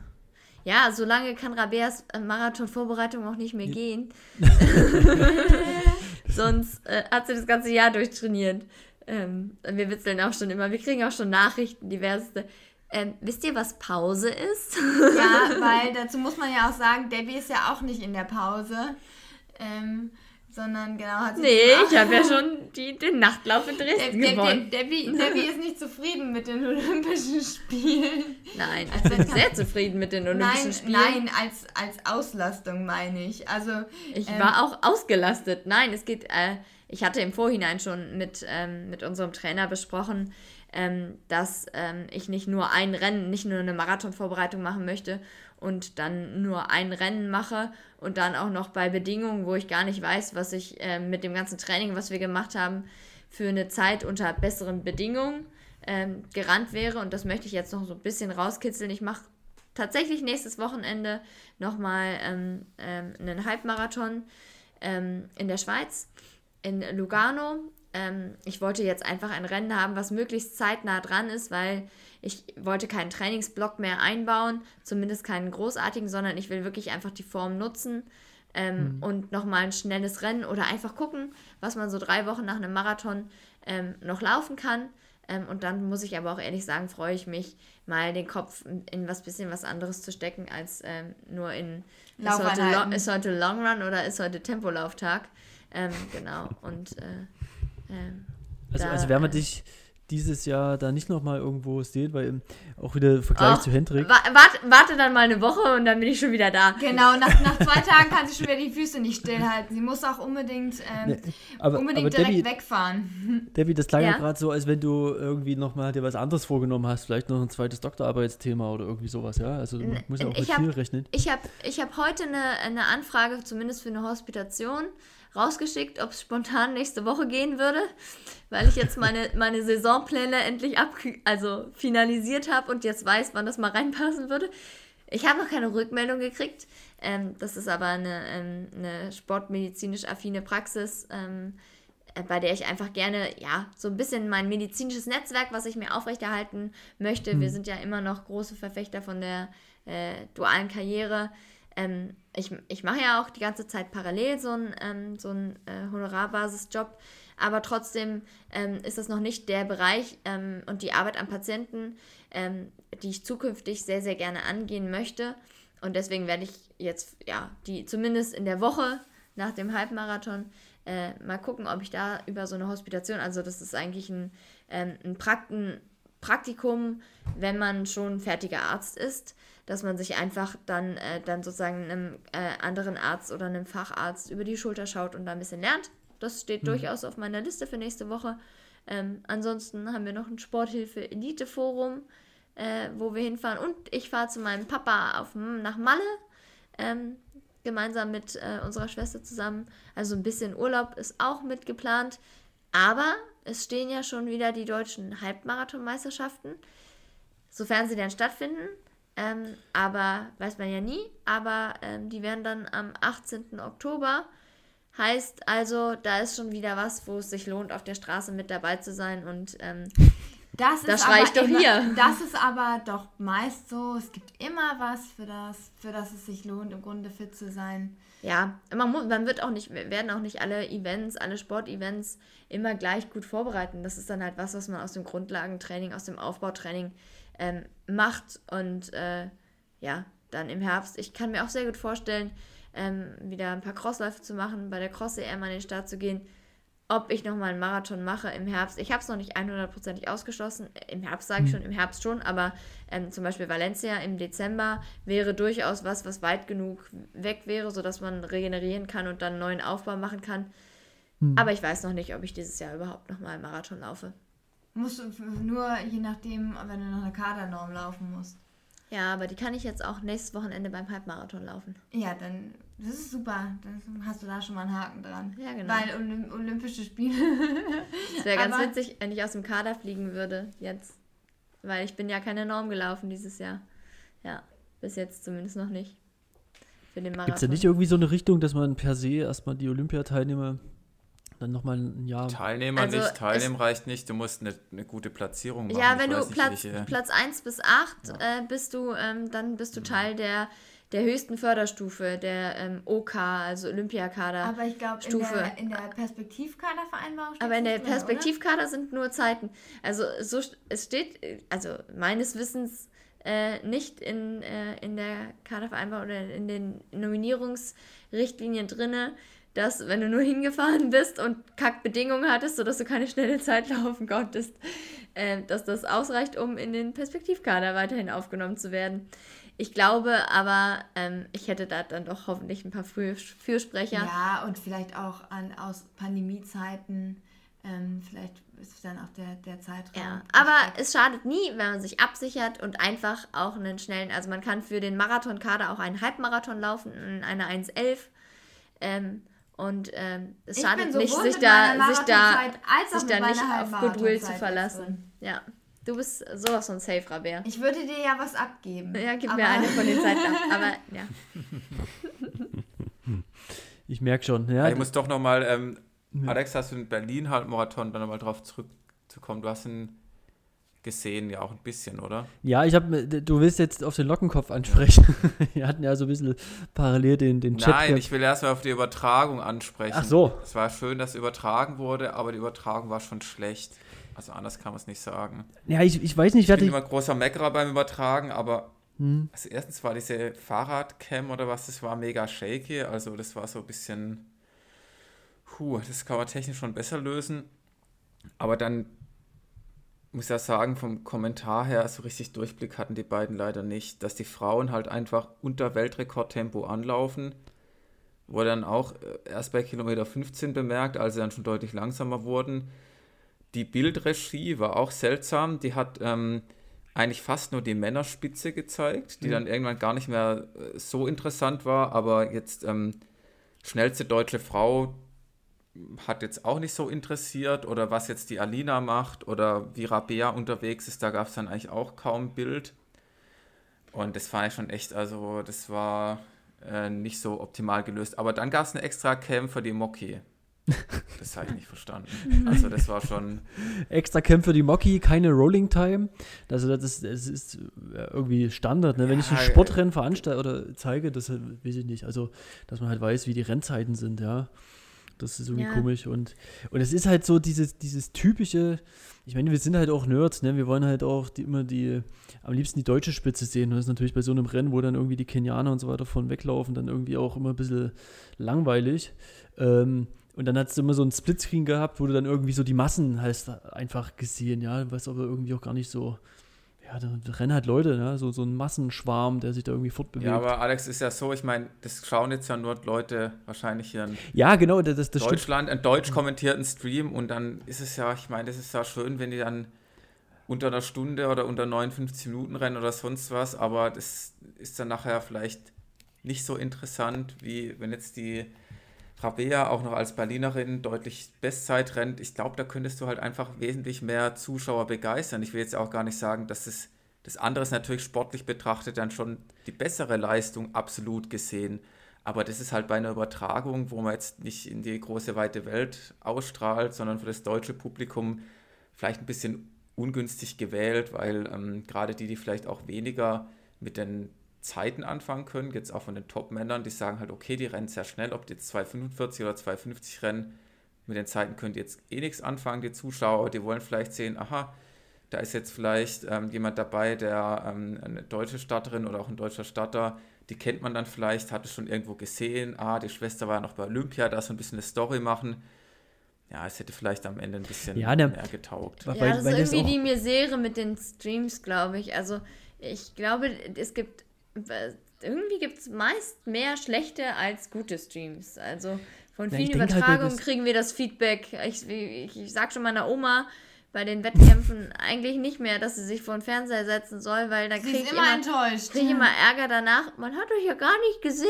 Ja, solange kann Rabeas äh, Marathon-Vorbereitung auch nicht mehr gehen. Sonst äh, hat sie das ganze Jahr durchtrainiert. Ähm, wir witzeln auch schon immer, wir kriegen auch schon Nachrichten, diverse. Ähm, wisst ihr, was Pause ist? ja, weil dazu muss man ja auch sagen, Debbie ist ja auch nicht in der Pause. Ähm, sondern genau hat sie. Nee, ich habe ja schon die, den Nachtlauf in Dresden De gewonnen. De Debbie, Debbie ist nicht zufrieden mit den Olympischen Spielen. Nein, ich bin sehr zufrieden mit den Olympischen nein, Spielen. Nein, als, als Auslastung meine ich. Also, ich ähm, war auch ausgelastet. Nein, es geht. Äh, ich hatte im Vorhinein schon mit, ähm, mit unserem Trainer besprochen, ähm, dass ähm, ich nicht nur ein Rennen, nicht nur eine Marathonvorbereitung machen möchte und dann nur ein Rennen mache und dann auch noch bei Bedingungen, wo ich gar nicht weiß, was ich äh, mit dem ganzen Training, was wir gemacht haben, für eine Zeit unter besseren Bedingungen ähm, gerannt wäre. Und das möchte ich jetzt noch so ein bisschen rauskitzeln. Ich mache tatsächlich nächstes Wochenende nochmal ähm, ähm, einen Halbmarathon ähm, in der Schweiz, in Lugano. Ähm, ich wollte jetzt einfach ein Rennen haben, was möglichst zeitnah dran ist, weil ich wollte keinen Trainingsblock mehr einbauen, zumindest keinen großartigen, sondern ich will wirklich einfach die Form nutzen ähm, mhm. und nochmal ein schnelles Rennen oder einfach gucken, was man so drei Wochen nach einem Marathon ähm, noch laufen kann. Ähm, und dann muss ich aber auch ehrlich sagen, freue ich mich, mal den Kopf in was bisschen was anderes zu stecken, als ähm, nur in ist heute, ist heute Long Run oder ist heute Tempoliauftag. Ähm, genau. Und äh, ähm, also, da, also werden wir dich dieses Jahr da nicht nochmal irgendwo sehen, weil auch wieder Vergleich oh, zu Hendrik. Wa warte, warte, dann mal eine Woche und dann bin ich schon wieder da. Genau, nach, nach zwei Tagen kann sie schon wieder die Füße nicht stillhalten. Sie muss auch unbedingt, ähm, nee, aber, unbedingt aber direkt Debbie, wegfahren. Debbie, das klang ja, ja gerade so, als wenn du irgendwie nochmal dir was anderes vorgenommen hast. Vielleicht noch ein zweites Doktorarbeitsthema oder irgendwie sowas, ja? Also du musst ja auch mit hab, viel rechnen. Ich habe ich hab heute eine, eine Anfrage, zumindest für eine Hospitation rausgeschickt, ob es spontan nächste Woche gehen würde, weil ich jetzt meine, meine Saisonpläne endlich ab, also finalisiert habe und jetzt weiß, wann das mal reinpassen würde. Ich habe noch keine Rückmeldung gekriegt. Ähm, das ist aber eine, ähm, eine sportmedizinisch affine Praxis, ähm, äh, bei der ich einfach gerne, ja, so ein bisschen mein medizinisches Netzwerk, was ich mir aufrechterhalten möchte. Hm. Wir sind ja immer noch große Verfechter von der äh, dualen Karriere. Ähm, ich, ich mache ja auch die ganze Zeit parallel so einen ähm, so äh, Honorarbasisjob, aber trotzdem ähm, ist das noch nicht der Bereich ähm, und die Arbeit am Patienten, ähm, die ich zukünftig sehr, sehr gerne angehen möchte. Und deswegen werde ich jetzt, ja, die zumindest in der Woche nach dem Halbmarathon äh, mal gucken, ob ich da über so eine Hospitation, also das ist eigentlich ein, ähm, ein Praktikum, wenn man schon fertiger Arzt ist, dass man sich einfach dann, äh, dann sozusagen einem äh, anderen Arzt oder einem Facharzt über die Schulter schaut und da ein bisschen lernt. Das steht mhm. durchaus auf meiner Liste für nächste Woche. Ähm, ansonsten haben wir noch ein Sporthilfe-Elite-Forum, äh, wo wir hinfahren. Und ich fahre zu meinem Papa auf, nach Malle, ähm, gemeinsam mit äh, unserer Schwester zusammen. Also ein bisschen Urlaub ist auch mitgeplant. Aber es stehen ja schon wieder die deutschen Halbmarathonmeisterschaften, sofern sie dann stattfinden. Ähm, aber weiß man ja nie. Aber ähm, die werden dann am 18. Oktober. Heißt also, da ist schon wieder was, wo es sich lohnt, auf der Straße mit dabei zu sein. Und ähm, das, das reicht doch immer, hier. Das ist aber doch meist so. Es gibt immer was, für das, für das es sich lohnt, im Grunde fit zu sein. Ja, man, muss, man wird auch nicht, werden auch nicht alle Events, alle Sportevents immer gleich gut vorbereiten. Das ist dann halt was, was man aus dem Grundlagentraining, aus dem Aufbautraining ähm, macht und äh, ja, dann im Herbst. Ich kann mir auch sehr gut vorstellen, ähm, wieder ein paar Crossläufe zu machen, bei der Cross-EM an den Start zu gehen. Ob ich nochmal einen Marathon mache im Herbst. Ich habe es noch nicht 100%ig ausgeschlossen. Im Herbst sage ich hm. schon, im Herbst schon, aber ähm, zum Beispiel Valencia im Dezember wäre durchaus was, was weit genug weg wäre, sodass man regenerieren kann und dann einen neuen Aufbau machen kann. Hm. Aber ich weiß noch nicht, ob ich dieses Jahr überhaupt nochmal einen Marathon laufe. Musst du nur je nachdem, wenn du nach einer Kadernorm laufen musst. Ja, aber die kann ich jetzt auch nächstes Wochenende beim Halbmarathon laufen. Ja, dann, das ist super. Dann hast du da schon mal einen Haken dran. Ja, genau. Weil Olymp Olympische Spiele. Es wäre ganz witzig, wenn ich aus dem Kader fliegen würde jetzt. Weil ich bin ja keine Norm gelaufen dieses Jahr. Ja, bis jetzt zumindest noch nicht. Für den Marathon. Gibt es da nicht irgendwie so eine Richtung, dass man per se erstmal die Olympiateilnehmer dann nochmal ein Jahr. Teilnehmer also nicht, Teilnehmen reicht nicht, du musst eine, eine gute Platzierung machen. Ja, wenn du Platz, welche... Platz 1 bis 8 ja. äh, bist du, ähm, dann bist du mhm. Teil der, der höchsten Förderstufe, der ähm, OK, also Olympiakader. Aber ich glaube, in der, in der Perspektivkadervereinbarung Aber in der drin, Perspektivkader oder? sind nur Zeiten. Also so, es steht, also meines Wissens äh, nicht in, äh, in der Kadervereinbarung oder in den Nominierungsrichtlinien drinne, dass wenn du nur hingefahren bist und Kackbedingungen hattest, sodass du keine schnelle Zeit laufen konntest, äh, dass das ausreicht, um in den Perspektivkader weiterhin aufgenommen zu werden. Ich glaube aber, ähm, ich hätte da dann doch hoffentlich ein paar Für Fürsprecher. Ja, und vielleicht auch an, aus Pandemiezeiten, ähm, vielleicht ist dann auch der, der Zeitraum. Ja, aber es schadet nie, wenn man sich absichert und einfach auch einen schnellen, also man kann für den Marathonkader auch einen Halbmarathon laufen, in einer 1,11. Ähm, und ähm, es ich schadet nicht, sich da, sich da, sich da nicht auf Goodwill zu verlassen. Ja. Du bist sowas von safe, Rabea. Ich würde dir ja was abgeben. Ja, gib mir eine von den Zeiten ab. Aber ja. Ich merke schon. Ja. Ich muss doch nochmal, ähm, Alex, hast du in Berlin halt Marathon, dann nochmal drauf zurückzukommen. Du hast einen gesehen, ja auch ein bisschen, oder? Ja, ich habe, du willst jetzt auf den Lockenkopf ansprechen. Wir hatten ja so ein bisschen parallel den, den Chat. Nein, ich will erstmal auf die Übertragung ansprechen. Ach so. Es war schön, dass übertragen wurde, aber die Übertragung war schon schlecht. Also anders kann man es nicht sagen. Ja, ich, ich weiß nicht, wer Ich bin immer großer Meckerer beim Übertragen, aber hm. also erstens war diese Fahrradcam oder was, das war mega shaky. Also das war so ein bisschen, puh, das kann man technisch schon besser lösen. Aber dann muss ja sagen, vom Kommentar her, so richtig Durchblick hatten die beiden leider nicht, dass die Frauen halt einfach unter Weltrekordtempo anlaufen. Wurde dann auch äh, erst bei Kilometer 15 bemerkt, als sie dann schon deutlich langsamer wurden. Die Bildregie war auch seltsam. Die hat ähm, eigentlich fast nur die Männerspitze gezeigt, die mhm. dann irgendwann gar nicht mehr äh, so interessant war. Aber jetzt ähm, schnellste deutsche Frau hat jetzt auch nicht so interessiert oder was jetzt die Alina macht oder wie Rabea unterwegs ist, da gab es dann eigentlich auch kaum Bild. Und das fand ich schon echt, also das war äh, nicht so optimal gelöst. Aber dann gab es eine extra Cam für die Moki. Das habe ich nicht verstanden. Also das war schon... Extra Cam für die Moki, keine Rolling Time. Also das ist, das ist irgendwie Standard. Ne? Wenn ja, ich ein Sportrennen veranstalte oder zeige, das weiß ich nicht. Also, dass man halt weiß, wie die Rennzeiten sind, ja. Das ist irgendwie ja. komisch. Und, und es ist halt so dieses, dieses typische, ich meine, wir sind halt auch Nerds, ne? Wir wollen halt auch die, immer die, am liebsten die deutsche Spitze sehen. Und das ist natürlich bei so einem Rennen, wo dann irgendwie die Kenianer und so weiter von weglaufen, dann irgendwie auch immer ein bisschen langweilig. Ähm, und dann hast du immer so einen Splitscreen gehabt, wo du dann irgendwie so die Massen halt einfach gesehen, ja, was aber irgendwie auch gar nicht so ja, da rennen halt Leute, ne? so, so ein Massenschwarm, der sich da irgendwie fortbewegt. Ja, aber Alex ist ja so, ich meine, das schauen jetzt ja nur Leute wahrscheinlich hier in ja, genau, das, das Deutschland, einen deutsch kommentierten Stream und dann ist es ja, ich meine, das ist ja schön, wenn die dann unter einer Stunde oder unter 59 Minuten rennen oder sonst was, aber das ist dann nachher vielleicht nicht so interessant, wie wenn jetzt die Rabea auch noch als Berlinerin deutlich Bestzeit rennt, ich glaube, da könntest du halt einfach wesentlich mehr Zuschauer begeistern. Ich will jetzt auch gar nicht sagen, dass es das andere ist natürlich sportlich betrachtet dann schon die bessere Leistung absolut gesehen. Aber das ist halt bei einer Übertragung, wo man jetzt nicht in die große weite Welt ausstrahlt, sondern für das deutsche Publikum vielleicht ein bisschen ungünstig gewählt, weil ähm, gerade die, die vielleicht auch weniger mit den Zeiten anfangen können, jetzt auch von den Top-Männern, die sagen halt, okay, die rennen sehr schnell, ob die jetzt 2,45 oder 2,50 rennen, mit den Zeiten könnt ihr jetzt eh nichts anfangen, die Zuschauer, die wollen vielleicht sehen, aha, da ist jetzt vielleicht ähm, jemand dabei, der ähm, eine deutsche Statterin oder auch ein deutscher Statter, die kennt man dann vielleicht, hat es schon irgendwo gesehen, ah, die Schwester war noch bei Olympia, da so ein bisschen eine Story machen. Ja, es hätte vielleicht am Ende ein bisschen ja, der, mehr getaugt. Ja, das ist irgendwie die Misere mit den Streams, glaube ich. Also ich glaube, es gibt irgendwie gibt es meist mehr schlechte als gute Streams. Also von vielen ja, halt, Übertragungen halt, kriegen wir das Feedback. Ich, ich, ich sag schon meiner Oma bei den Wettkämpfen eigentlich nicht mehr, dass sie sich vor den Fernseher setzen soll, weil da kriege ich immer, enttäuscht. Krieg ich immer Ärger danach. Man hat euch ja gar nicht gesehen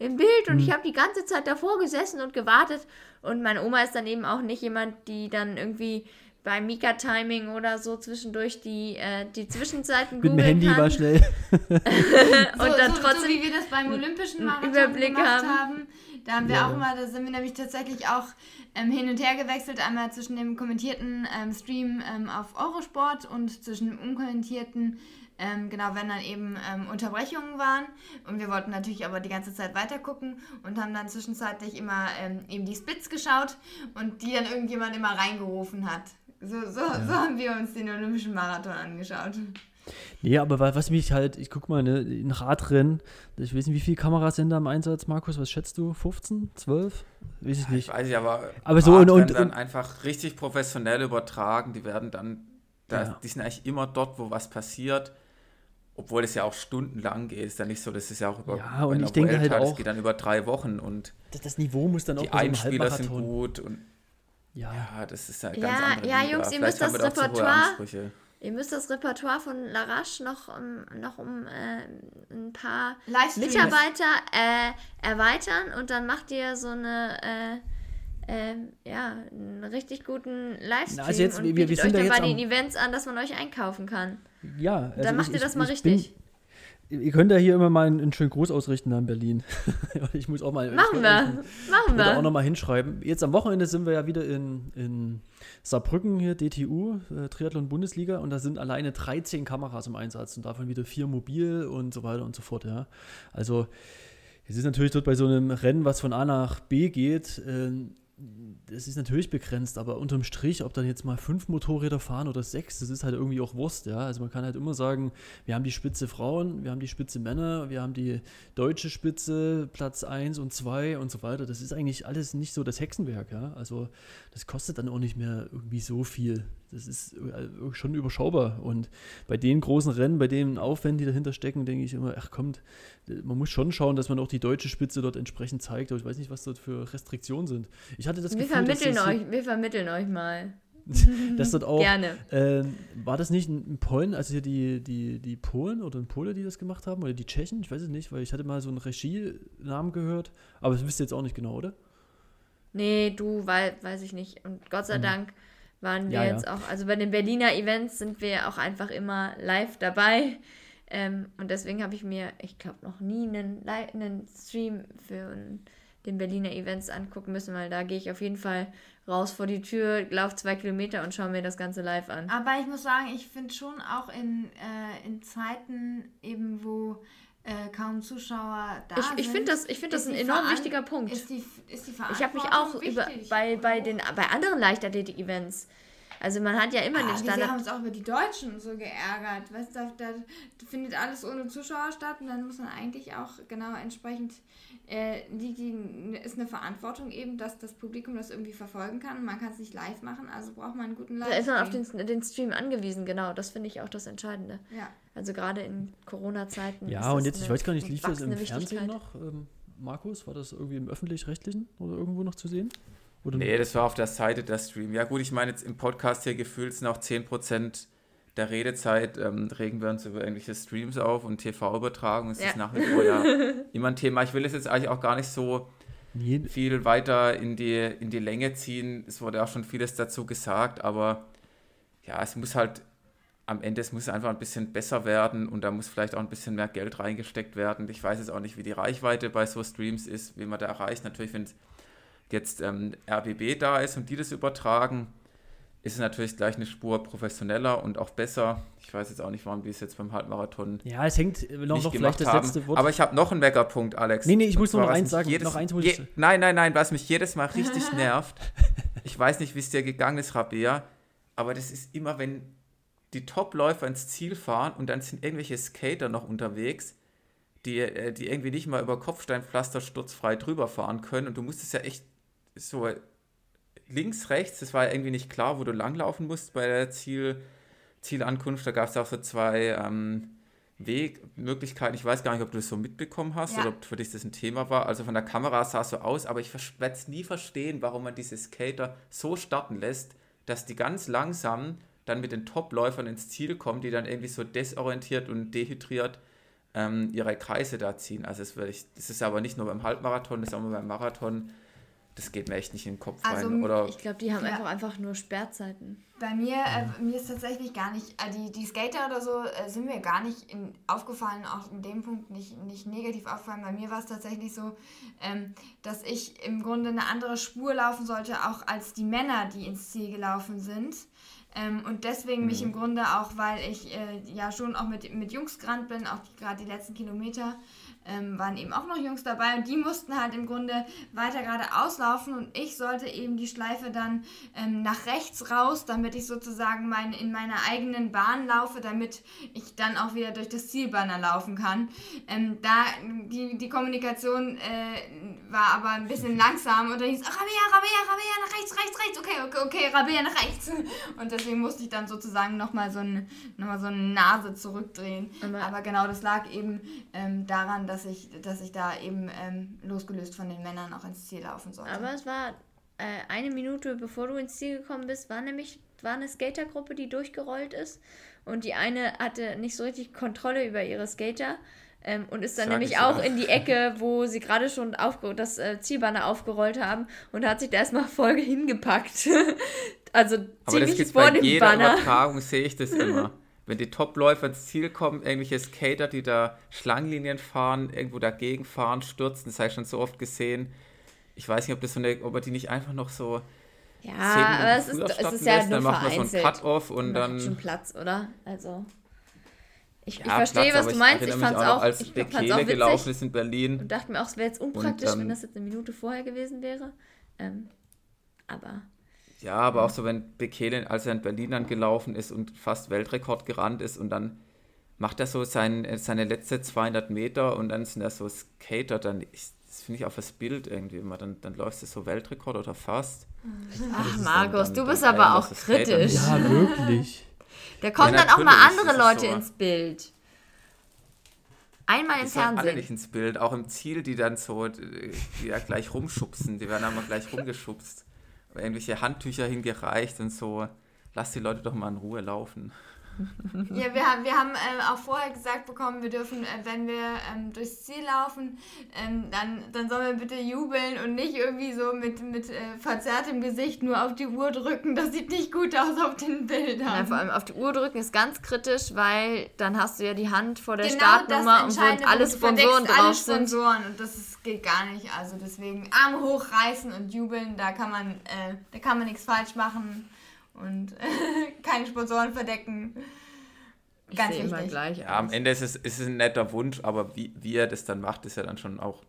im Bild und hm. ich habe die ganze Zeit davor gesessen und gewartet. Und meine Oma ist dann eben auch nicht jemand, die dann irgendwie bei Mika-Timing oder so zwischendurch die, äh, die Zwischenzeiten Mit dem Handy kann. war schnell. und so, dann so, trotzdem so wie wir das beim Olympischen Marathon Überblick gemacht haben. haben. Da haben wir ja. auch immer, da sind wir nämlich tatsächlich auch ähm, hin und her gewechselt, einmal zwischen dem kommentierten ähm, Stream ähm, auf Eurosport und zwischen dem unkommentierten, ähm, genau, wenn dann eben ähm, Unterbrechungen waren. Und wir wollten natürlich aber die ganze Zeit weiter gucken und haben dann zwischenzeitlich immer ähm, eben die Splits geschaut und die dann irgendjemand immer reingerufen hat. So, so, ja. so haben wir uns den Olympischen Marathon angeschaut. Nee, aber was mich halt, ich guck mal, ne, ein Radrennen, ich weiß nicht, wie viele Kameras sind da im Einsatz, Markus, was schätzt du? 15? 12? Weiß ich nicht. Ich weiß nicht, aber, aber so und, und, dann einfach richtig professionell übertragen, die werden dann, da, ja. die sind eigentlich immer dort, wo was passiert. Obwohl es ja auch stundenlang geht, ist ja nicht so, das ist ja auch über ja, und ich denke halt auch, das geht dann über drei Wochen und das, das Niveau muss dann auch die Einspieler sind gut und ja. ja, das ist ja ganz ja, andere Ja, Liga. Jungs, ihr müsst das Repertoire, ihr müsst das Repertoire von Larache noch, um, noch um äh, ein paar Mitarbeiter äh, erweitern und dann macht ihr so eine äh, äh ja, einen richtig guten Livestream also jetzt, und wir, wir euch dann bei den Events an, dass man euch einkaufen kann. Ja, also dann macht ich, ihr das mal richtig. Ihr könnt ja hier immer mal einen, einen schönen Gruß ausrichten in Berlin. ich muss auch mal. Machen wir. Machen wir. auch nochmal hinschreiben. Jetzt am Wochenende sind wir ja wieder in, in Saarbrücken hier, DTU, äh, Triathlon Bundesliga, und da sind alleine 13 Kameras im Einsatz und davon wieder vier mobil und so weiter und so fort. Ja. Also, es ist natürlich dort bei so einem Rennen, was von A nach B geht, äh, das ist natürlich begrenzt, aber unterm Strich, ob dann jetzt mal fünf Motorräder fahren oder sechs, das ist halt irgendwie auch Wurst, ja. Also man kann halt immer sagen, wir haben die Spitze Frauen, wir haben die Spitze Männer, wir haben die deutsche Spitze, Platz 1 und 2 und so weiter. Das ist eigentlich alles nicht so das Hexenwerk, ja. Also das kostet dann auch nicht mehr irgendwie so viel. Das ist äh, schon überschaubar. Und bei den großen Rennen, bei den Aufwänden, die dahinter stecken, denke ich immer, ach kommt, man muss schon schauen, dass man auch die deutsche Spitze dort entsprechend zeigt. Aber ich weiß nicht, was dort für Restriktionen sind. Ich hatte das wir Gefühl, vermitteln dass euch, wir vermitteln euch mal. das dort auch. Gerne. Äh, war das nicht in Polen, also hier die, die, die Polen oder in Pole, die das gemacht haben? Oder die Tschechen? Ich weiß es nicht, weil ich hatte mal so einen Regienamen gehört. Aber das wisst ihr jetzt auch nicht genau, oder? Nee, du, weil, weiß ich nicht. Und Gott sei hm. Dank waren wir ja, jetzt ja. auch, also bei den Berliner Events sind wir auch einfach immer live dabei. Ähm, und deswegen habe ich mir, ich glaube, noch nie einen, einen Stream für den Berliner Events angucken müssen, weil da gehe ich auf jeden Fall raus vor die Tür, laufe zwei Kilometer und schaue mir das Ganze live an. Aber ich muss sagen, ich finde schon auch in, äh, in Zeiten eben, wo äh, kaum Zuschauer da ich, ich sind. Find das, ich finde das ein enorm Veran wichtiger Punkt. Ist die, ist die ich habe mich auch über, bei, bei, den, bei anderen Leichtathletik-Events also man hat ja immer ah, den Standard. Wir haben uns auch über die Deutschen so geärgert. Weißt du, da, findet alles ohne Zuschauer statt und dann muss man eigentlich auch genau entsprechend äh, die, die, ist eine Verantwortung eben, dass das Publikum das irgendwie verfolgen kann. Man kann es nicht live machen, also braucht man einen guten Live. Da ist man auf den, den Stream angewiesen, genau. Das finde ich auch das Entscheidende. Ja. Also gerade in Corona-Zeiten. Ja, und jetzt, ich weiß gar nicht, lief das im Fernsehen noch? Ähm, Markus, war das irgendwie im Öffentlich-Rechtlichen oder irgendwo noch zu sehen? Oder nee, das war auf der Seite der Stream. Ja gut, ich meine jetzt im Podcast hier gefühlt sind auch 10% der Redezeit, ähm, regen wir uns über irgendwelche Streams auf und TV-Übertragung. Das ja. ist nach wie vor ja immer ein Thema. Ich will es jetzt eigentlich auch gar nicht so viel weiter in die, in die Länge ziehen. Es wurde auch schon vieles dazu gesagt, aber ja, es muss halt am Ende, es muss einfach ein bisschen besser werden und da muss vielleicht auch ein bisschen mehr Geld reingesteckt werden. Ich weiß jetzt auch nicht, wie die Reichweite bei so Streams ist, wie man da erreicht. Natürlich, wenn jetzt ähm, RBB da ist und die das übertragen, ist es natürlich gleich eine Spur professioneller und auch besser. Ich weiß jetzt auch nicht, warum die es jetzt beim Halbmarathon. Ja, es hängt noch, noch vielleicht das letzte Wort. Aber ich habe noch einen Weckerpunkt, Alex. Nee, nee, ich muss nur noch eins sagen. Jedes, noch eins je, nein, nein, nein, was mich jedes Mal richtig nervt. Ich weiß nicht, wie es dir gegangen ist, Rabea, aber das ist immer, wenn die Topläufer ins Ziel fahren und dann sind irgendwelche Skater noch unterwegs, die, äh, die irgendwie nicht mal über Kopfsteinpflaster sturzfrei drüber fahren können und du musst es ja echt so links, rechts, das war ja irgendwie nicht klar, wo du langlaufen musst bei der Ziel, Zielankunft. Da gab es auch so zwei ähm, Wegmöglichkeiten. Ich weiß gar nicht, ob du das so mitbekommen hast ja. oder ob für dich das ein Thema war. Also von der Kamera sah es so aus, aber ich werde es nie verstehen, warum man diese Skater so starten lässt, dass die ganz langsam dann mit den Topläufern ins Ziel kommen, die dann irgendwie so desorientiert und dehydriert ähm, ihre Kreise da ziehen. Also das, ich, das ist aber nicht nur beim Halbmarathon, das ist auch beim Marathon das geht mir echt nicht in den Kopf also, rein. Oder ich glaube, die haben ja. einfach, einfach nur Sperrzeiten. Bei mir, äh, mir ist tatsächlich gar nicht, äh, die, die Skater oder so äh, sind mir gar nicht in, aufgefallen, auch in dem Punkt nicht, nicht negativ aufgefallen. Bei mir war es tatsächlich so, ähm, dass ich im Grunde eine andere Spur laufen sollte, auch als die Männer, die ins Ziel gelaufen sind. Ähm, und deswegen mhm. mich im Grunde auch, weil ich äh, ja schon auch mit, mit Jungs gerannt bin, auch gerade die letzten Kilometer, ähm, waren eben auch noch Jungs dabei und die mussten halt im Grunde weiter geradeaus laufen und ich sollte eben die Schleife dann ähm, nach rechts raus, damit ich sozusagen mein, in meiner eigenen Bahn laufe, damit ich dann auch wieder durch das Zielbanner laufen kann. Ähm, da die, die Kommunikation äh, war aber ein bisschen langsam und dann hieß, Rabea, Rabea, Rabea, nach rechts, rechts, rechts, okay, okay, okay, Rabea nach rechts. Und deswegen musste ich dann sozusagen nochmal so, ein, noch so eine Nase zurückdrehen. Aber, aber genau, das lag eben ähm, daran, dass dass ich, dass ich da eben ähm, losgelöst von den Männern auch ins Ziel laufen sollte. Aber es war äh, eine Minute bevor du ins Ziel gekommen bist, war nämlich war eine Skatergruppe, die durchgerollt ist. Und die eine hatte nicht so richtig Kontrolle über ihre Skater. Ähm, und ist dann Sag nämlich auch in die Ecke, wo sie gerade schon das äh, Zielbanner aufgerollt haben und hat sich da erstmal voll hingepackt. also Aber ziemlich das vor bei dem jeder Banner. Übertragung sehe ich das immer. wenn die Topläufer ins Ziel kommen, irgendwelche Skater, die da Schlangenlinien fahren, irgendwo dagegen fahren, stürzen, das habe ich schon so oft gesehen. Ich weiß nicht, ob das so eine, ob er die nicht einfach noch so ja, aber es ist, es ist ja lässt, nur dann macht man so einen Cut-Off und dann. schon Platz, oder? Also. Ich, ja, ich verstehe, Platz, was du meinst. Ich, ich fand es auch, als ich Bekele auch gelaufen ist in Berlin. Und dachte mir auch, es wäre jetzt unpraktisch, und, ähm, wenn das jetzt eine Minute vorher gewesen wäre. Ähm, Aber. Ja, aber auch so, wenn Bekele, als er in Berlin dann gelaufen ist und fast Weltrekord gerannt ist und dann macht er so sein, seine letzte 200 Meter und dann sind er so Skater, dann das finde ich auch das Bild irgendwie immer, dann, dann läuft es so Weltrekord oder fast. Ach, Markus, du bist aber auch kritisch. Ja, wirklich. Da kommen ja, dann auch mal andere Leute so. ins Bild. Einmal im Fernsehen. alle nicht ins Bild, auch im Ziel, die dann so, die ja gleich rumschubsen, die werden einmal gleich rumgeschubst. Irgendwelche Handtücher hingereicht und so. Lass die Leute doch mal in Ruhe laufen. Ja, wir haben, wir haben äh, auch vorher gesagt bekommen, wir dürfen, äh, wenn wir ähm, durchs Ziel laufen, ähm, dann, dann sollen wir bitte jubeln und nicht irgendwie so mit, mit äh, verzerrtem Gesicht nur auf die Uhr drücken. Das sieht nicht gut aus auf den Bildern. Ja, vor allem auf die Uhr drücken ist ganz kritisch, weil dann hast du ja die Hand vor der genau Startnummer und wo alle Sponsoren drauf alle Sponsoren und das ist, geht gar nicht. Also deswegen Arme hochreißen und jubeln, da kann man, äh, da kann man nichts falsch machen und keine Sponsoren verdecken. Ganz ich wichtig. Gleich ja, am Ende ist es, ist es ein netter Wunsch, aber wie, wie er das dann macht, ist ja dann schon auch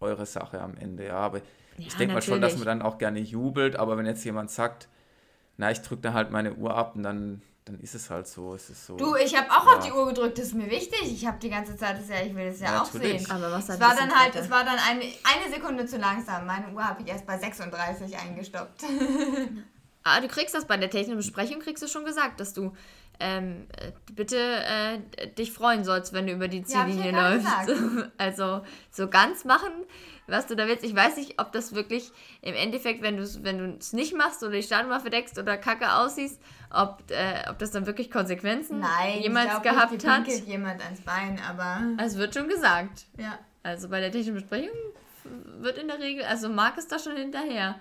eure Sache am Ende. Ja, aber ja, ich denke mal schon, dass man dann auch gerne jubelt, aber wenn jetzt jemand sagt, na, ich drücke dann halt meine Uhr ab und dann, dann ist es halt so. Es ist so du, ich habe auch ja. auf die Uhr gedrückt, das ist mir wichtig. Ich habe die ganze Zeit, das ja, ich will das ja, ja auch sehen. Aber was es war dann halt, es war dann eine, eine Sekunde zu langsam. Meine Uhr habe ich erst bei 36 eingestoppt. Ah, du kriegst das bei der technischen Besprechung, kriegst du schon gesagt, dass du ähm, bitte äh, dich freuen sollst, wenn du über die Ziellinie ja, läufst. also so ganz machen, was du da willst. Ich weiß nicht, ob das wirklich im Endeffekt, wenn du es wenn nicht machst oder die Startnummer verdeckst oder kacke aussiehst, ob, äh, ob das dann wirklich Konsequenzen Nein, jemals ich glaub, gehabt nicht, hat. jemand ans Bein, aber. Es wird schon gesagt. Ja. Also bei der technischen Besprechung wird in der Regel, also Marc ist da schon hinterher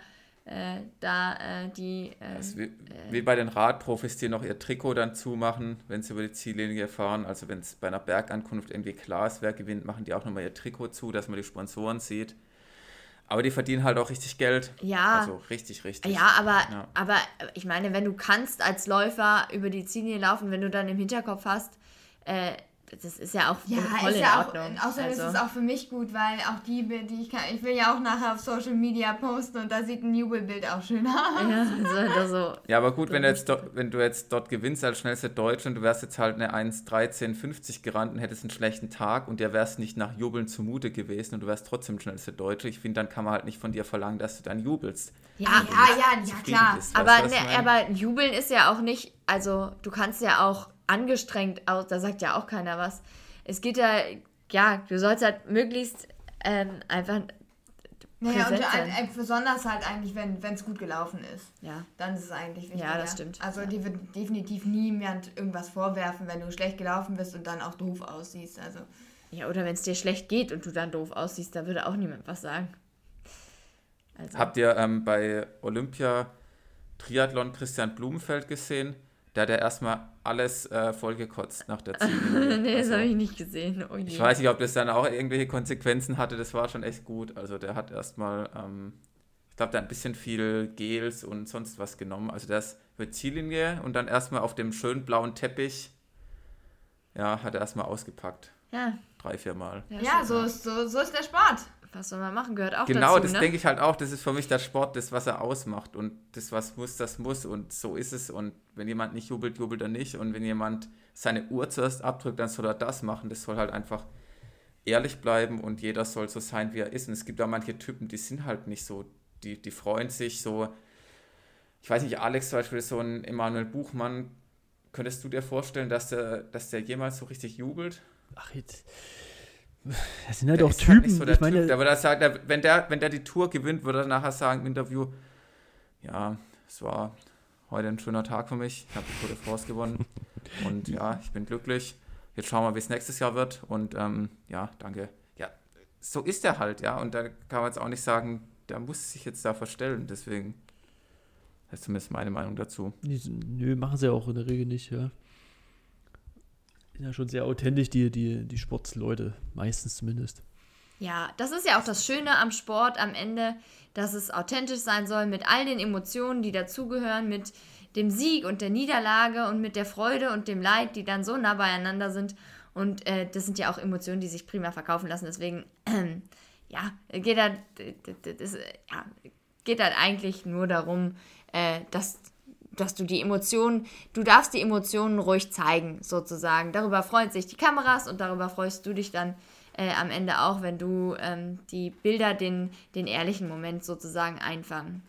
äh, da äh, die. Äh, wie, äh, wie, bei den Radprofis, die noch ihr Trikot dann zumachen, wenn sie über die Ziellinie fahren. Also wenn es bei einer Bergankunft irgendwie klar ist, wer gewinnt, machen die auch nochmal ihr Trikot zu, dass man die Sponsoren sieht. Aber die verdienen halt auch richtig Geld. Ja. Also richtig, richtig. Ja, aber, ja. aber ich meine, wenn du kannst als Läufer über die Ziellinie laufen, wenn du dann im Hinterkopf hast, äh, das ist ja auch ja, voll ist in ja Ordnung. Auch, außerdem also. ist es auch für mich gut, weil auch die, die ich kann, ich will ja auch nachher auf Social Media posten und da sieht ein Jubelbild auch schön aus. Ja, also, also ja aber gut, wenn du, jetzt dort, wenn du jetzt dort gewinnst als schnellste Deutsche und du wärst jetzt halt eine 1,1350 gerannt und hättest einen schlechten Tag und der wärst nicht nach Jubeln zumute gewesen und du wärst trotzdem schnellste Deutsche, ich finde, dann kann man halt nicht von dir verlangen, dass du dann jubelst. Ja, ja, ja, ja, klar. Bist, aber, ne, aber Jubeln ist ja auch nicht, also du kannst ja auch angestrengt aus, da sagt ja auch keiner was. Es geht ja, ja, du sollst halt möglichst ähm, einfach. Naja, und ein, besonders halt eigentlich, wenn es gut gelaufen ist. Ja. Dann ist es eigentlich wichtig. Ja, das stimmt. Also ja. dir wird definitiv niemand irgendwas vorwerfen, wenn du schlecht gelaufen bist und dann auch doof aussiehst. Also. Ja, oder wenn es dir schlecht geht und du dann doof aussiehst, da würde auch niemand was sagen. Also. Habt ihr ähm, bei Olympia Triathlon Christian Blumenfeld gesehen? Der hat ja erstmal alles äh, vollgekotzt nach der Ziellinie. nee, das also, habe ich nicht gesehen. Oh ich weiß nicht, ob das dann auch irgendwelche Konsequenzen hatte. Das war schon echt gut. Also der hat erstmal, ähm, ich glaube, der hat ein bisschen viel Gels und sonst was genommen. Also der ist über Ziellinie und dann erstmal auf dem schönen blauen Teppich, ja, hat er erstmal ausgepackt. Ja. Drei, vier Mal. Ja, ja so, ist, so, so ist der Sport was soll man machen, gehört auch genau, dazu. Genau, das ne? denke ich halt auch. Das ist für mich der Sport, das, was er ausmacht. Und das, was muss, das muss. Und so ist es. Und wenn jemand nicht jubelt, jubelt er nicht. Und wenn jemand seine Uhr zuerst abdrückt, dann soll er das machen. Das soll halt einfach ehrlich bleiben und jeder soll so sein, wie er ist. Und es gibt auch manche Typen, die sind halt nicht so. Die, die freuen sich so. Ich weiß nicht, Alex zum Beispiel ist so ein Emanuel Buchmann. Könntest du dir vorstellen, dass der, dass der jemals so richtig jubelt? Ach, jetzt das sind halt der auch Typen. Halt so ich meine, typ. aber das er, wenn der, wenn der die Tour gewinnt, würde er nachher sagen im Interview, ja, es war heute ein schöner Tag für mich. Ich habe die Tour de France gewonnen. Und ja, ich bin glücklich. Jetzt schauen wir, wie es nächstes Jahr wird. Und ähm, ja, danke. Ja, so ist er halt, ja. Und da kann man jetzt auch nicht sagen, der muss sich jetzt da verstellen. Deswegen, das ist zumindest meine Meinung dazu. Nö, machen sie auch in der Regel nicht, ja sind ja schon sehr authentisch, die, die, die Sportsleute, meistens zumindest. Ja, das ist ja auch das Schöne am Sport am Ende, dass es authentisch sein soll mit all den Emotionen, die dazugehören, mit dem Sieg und der Niederlage und mit der Freude und dem Leid, die dann so nah beieinander sind. Und äh, das sind ja auch Emotionen, die sich prima verkaufen lassen. Deswegen, äh, ja, geht da, das, ja, geht halt eigentlich nur darum, äh, dass, dass du die Emotionen, du darfst die Emotionen ruhig zeigen, sozusagen. Darüber freuen sich die Kameras und darüber freust du dich dann äh, am Ende auch, wenn du ähm, die Bilder den, den ehrlichen Moment sozusagen einfangen.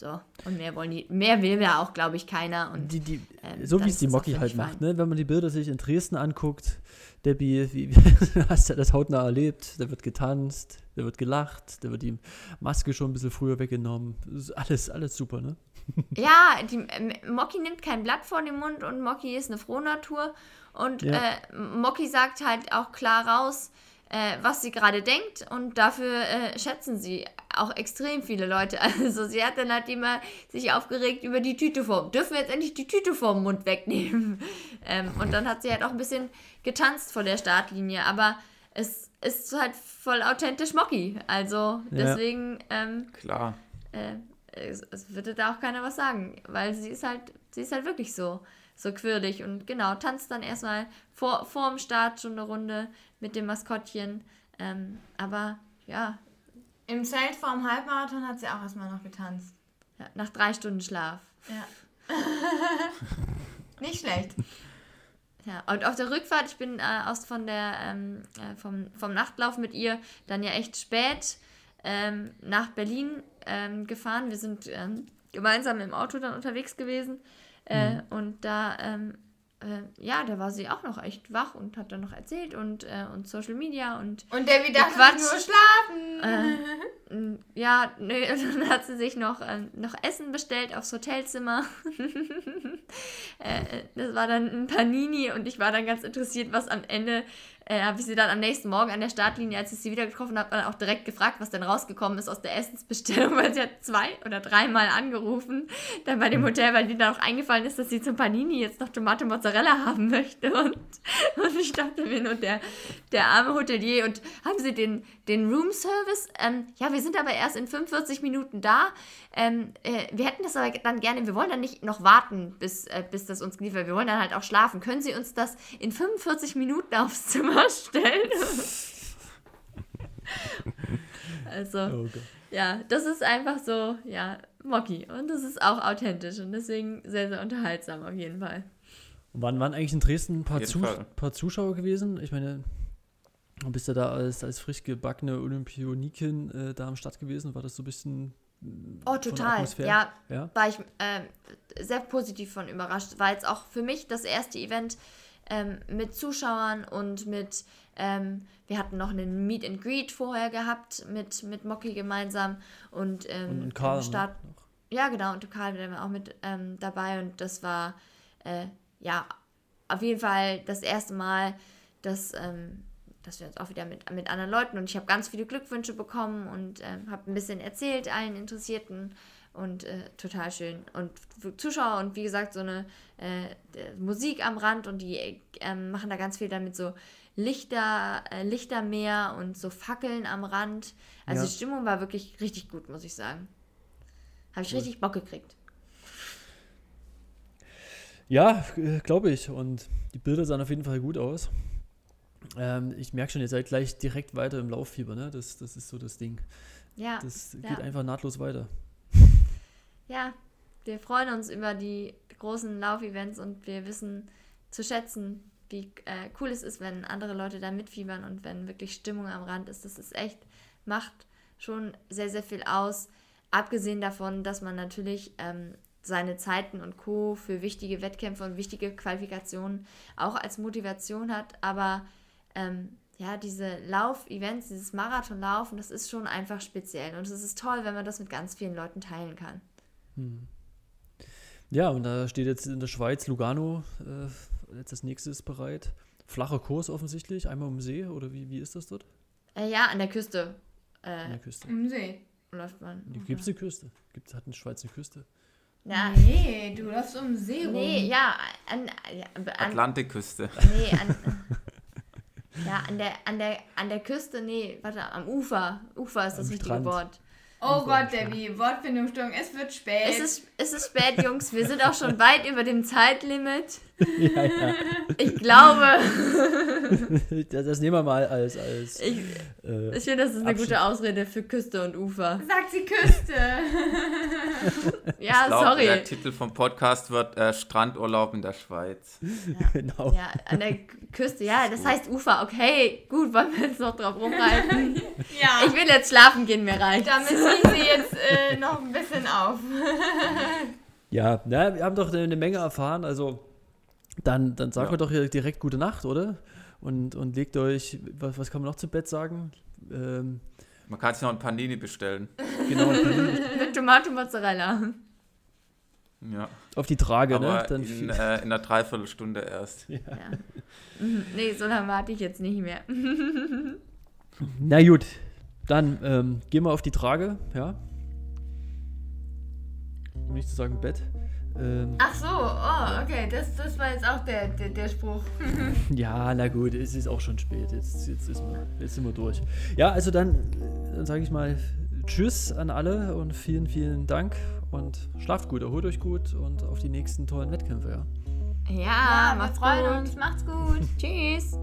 So, und mehr wollen die, mehr will ja auch, glaube ich, keiner. Und, die, die, ähm, so wie es die Mocky halt macht, ne? Wenn man die Bilder sich in Dresden anguckt, Debbie, wie, wie hast du das hautnah erlebt? Da wird getanzt, da wird gelacht, da wird die Maske schon ein bisschen früher weggenommen. alles, alles super, ne? Ja, die, äh, Mocky nimmt kein Blatt vor den Mund und Mocky ist eine Frohnatur. Und ja. äh, Mocky sagt halt auch klar raus, äh, was sie gerade denkt und dafür äh, schätzen sie auch extrem viele Leute. Also sie hat dann halt immer sich aufgeregt über die Tüte vorm. Dürfen wir jetzt endlich die Tüte vorm Mund wegnehmen? ähm, und dann hat sie halt auch ein bisschen getanzt vor der Startlinie, aber es ist halt voll authentisch Mocky. Also deswegen ja. ähm, klar. Äh, es, es würde da auch keiner was sagen, weil sie ist halt, sie ist halt wirklich so so quirlig und genau, tanzt dann erstmal vor, vor dem Start schon eine Runde mit dem Maskottchen. Ähm, aber ja. Im Zelt vorm Halbmarathon hat sie auch erstmal noch getanzt. Ja, nach drei Stunden Schlaf. Ja. Nicht schlecht. Ja, und auf der Rückfahrt, ich bin äh, aus von der, ähm, äh, vom, vom Nachtlauf mit ihr dann ja echt spät ähm, nach Berlin ähm, gefahren. Wir sind ähm, gemeinsam im Auto dann unterwegs gewesen. Äh, mhm. Und da ähm, äh, ja, da war sie auch noch echt wach und hat dann noch erzählt und, äh, und Social Media und. Und der wieder nur schlafen. Äh, ja, nö, dann hat sie sich noch, äh, noch Essen bestellt aufs Hotelzimmer. Äh, das war dann ein Panini und ich war dann ganz interessiert, was am Ende äh, habe ich sie dann am nächsten Morgen an der Startlinie, als ich sie wieder getroffen habe, dann auch direkt gefragt, was denn rausgekommen ist aus der Essensbestellung, weil sie hat zwei oder dreimal angerufen, dann bei dem mhm. Hotel, weil ihr dann auch eingefallen ist, dass sie zum Panini jetzt noch Tomate Mozzarella haben möchte. Und, und ich dachte mir nur, der, der arme Hotelier, und haben sie den, den Room Service? Ähm, ja, wir sind aber erst in 45 Minuten da. Ähm, äh, wir hätten das aber dann gerne, wir wollen dann nicht noch warten, bis, äh, bis das uns geliefert wird. Wir wollen dann halt auch schlafen. Können Sie uns das in 45 Minuten aufs Zimmer stellen? also, oh ja, das ist einfach so, ja, Mocky. Und das ist auch authentisch und deswegen sehr, sehr unterhaltsam auf jeden Fall. Und wann waren eigentlich in Dresden ein paar, Zu paar Zuschauer gewesen? Ich meine, bist du da als, als frisch gebackene Olympionikin äh, da am Start gewesen? War das so ein bisschen Oh, total. Ja, ja, war ich äh, sehr positiv von überrascht. War jetzt auch für mich das erste Event ähm, mit Zuschauern und mit, ähm, wir hatten noch einen Meet and Greet vorher gehabt mit, mit Mocky gemeinsam und, ähm, und, Karl Start. Ja, genau, und Karl war auch mit ähm, dabei und das war äh, ja auf jeden Fall das erste Mal, dass ähm, dass wir uns auch wieder mit, mit anderen Leuten und ich habe ganz viele Glückwünsche bekommen und äh, habe ein bisschen erzählt allen Interessierten und äh, total schön. Und Zuschauer und wie gesagt, so eine äh, Musik am Rand und die ähm, machen da ganz viel damit so Lichter, äh, Lichtermeer und so Fackeln am Rand. Also ja. die Stimmung war wirklich richtig gut, muss ich sagen. Habe ich cool. richtig Bock gekriegt. Ja, äh, glaube ich. Und die Bilder sahen auf jeden Fall gut aus. Ähm, ich merke schon, ihr seid gleich direkt weiter im Lauffieber, ne? Das, das ist so das Ding. Ja. Das geht ja. einfach nahtlos weiter. Ja, wir freuen uns über die großen Laufevents und wir wissen zu schätzen, wie äh, cool es ist, wenn andere Leute da mitfiebern und wenn wirklich Stimmung am Rand ist. Das ist echt, macht schon sehr, sehr viel aus. Abgesehen davon, dass man natürlich ähm, seine Zeiten und Co. für wichtige Wettkämpfe und wichtige Qualifikationen auch als Motivation hat. Aber ähm, ja, diese Lauf-Events, dieses Marathonlaufen, das ist schon einfach speziell. Und es ist toll, wenn man das mit ganz vielen Leuten teilen kann. Hm. Ja, und da steht jetzt in der Schweiz Lugano äh, jetzt als nächstes bereit. Flacher Kurs offensichtlich, einmal um See oder wie, wie ist das dort? Äh, ja, an der Küste. Äh, an der Küste. Um See. Läuft man. Gibt es eine Küste? Gibt, hat eine Schweiz eine Küste? Ja. Nee, du läufst um See rum. Nee, ja, an, an Atlantikküste. Nee, an, Ja, an der, an der, an der Küste, nee, warte, am Ufer. Ufer ist das am richtige Strand. Wort. Oh Gott, Debbie, Wortfindungsstörung, es wird spät. Es ist, es ist spät, Jungs, wir sind auch schon weit über dem Zeitlimit. ja, ja. Ich glaube. das, das, nehmen wir mal als. als ich äh, ich finde, das ist eine Abschied. gute Ausrede für Küste und Ufer. Sagt sie Küste. ja, glaub, sorry. Der Titel vom Podcast wird äh, Strandurlaub in der Schweiz. Ja. genau. Ja, an der Küste. Ja, das heißt Ufer. Okay, gut, wollen wir jetzt noch drauf rumreiten? ja. Ich will jetzt schlafen gehen, mir reicht. Damit ziehe sie jetzt äh, noch ein bisschen auf. ja, na, wir haben doch eine Menge erfahren. Also, dann, dann sagen ja. wir doch hier direkt gute Nacht, oder? Und, und legt euch, was, was kann man noch zu Bett sagen? Ähm, man kann sich noch ein Panini bestellen. Genau, ein Panini. Mit Tomate Mozzarella. Ja. Auf die Trage, Aber ne? Dann in, äh, in einer Dreiviertelstunde erst. Ja. ja. Mhm. Nee, so lange warte ich jetzt nicht mehr. Na gut, dann ähm, gehen wir auf die Trage, ja. Um nicht zu sagen Bett. Ähm, Ach so, oh, okay, das, das war jetzt auch der, der, der Spruch. ja, na gut, es ist auch schon spät. Jetzt, jetzt, ist wir, jetzt sind wir durch. Ja, also dann, dann sage ich mal Tschüss an alle und vielen, vielen Dank und schlaft gut, erholt euch gut und auf die nächsten tollen Wettkämpfe. Ja, ja, ja wir freuen gut. uns. Macht's gut. Tschüss.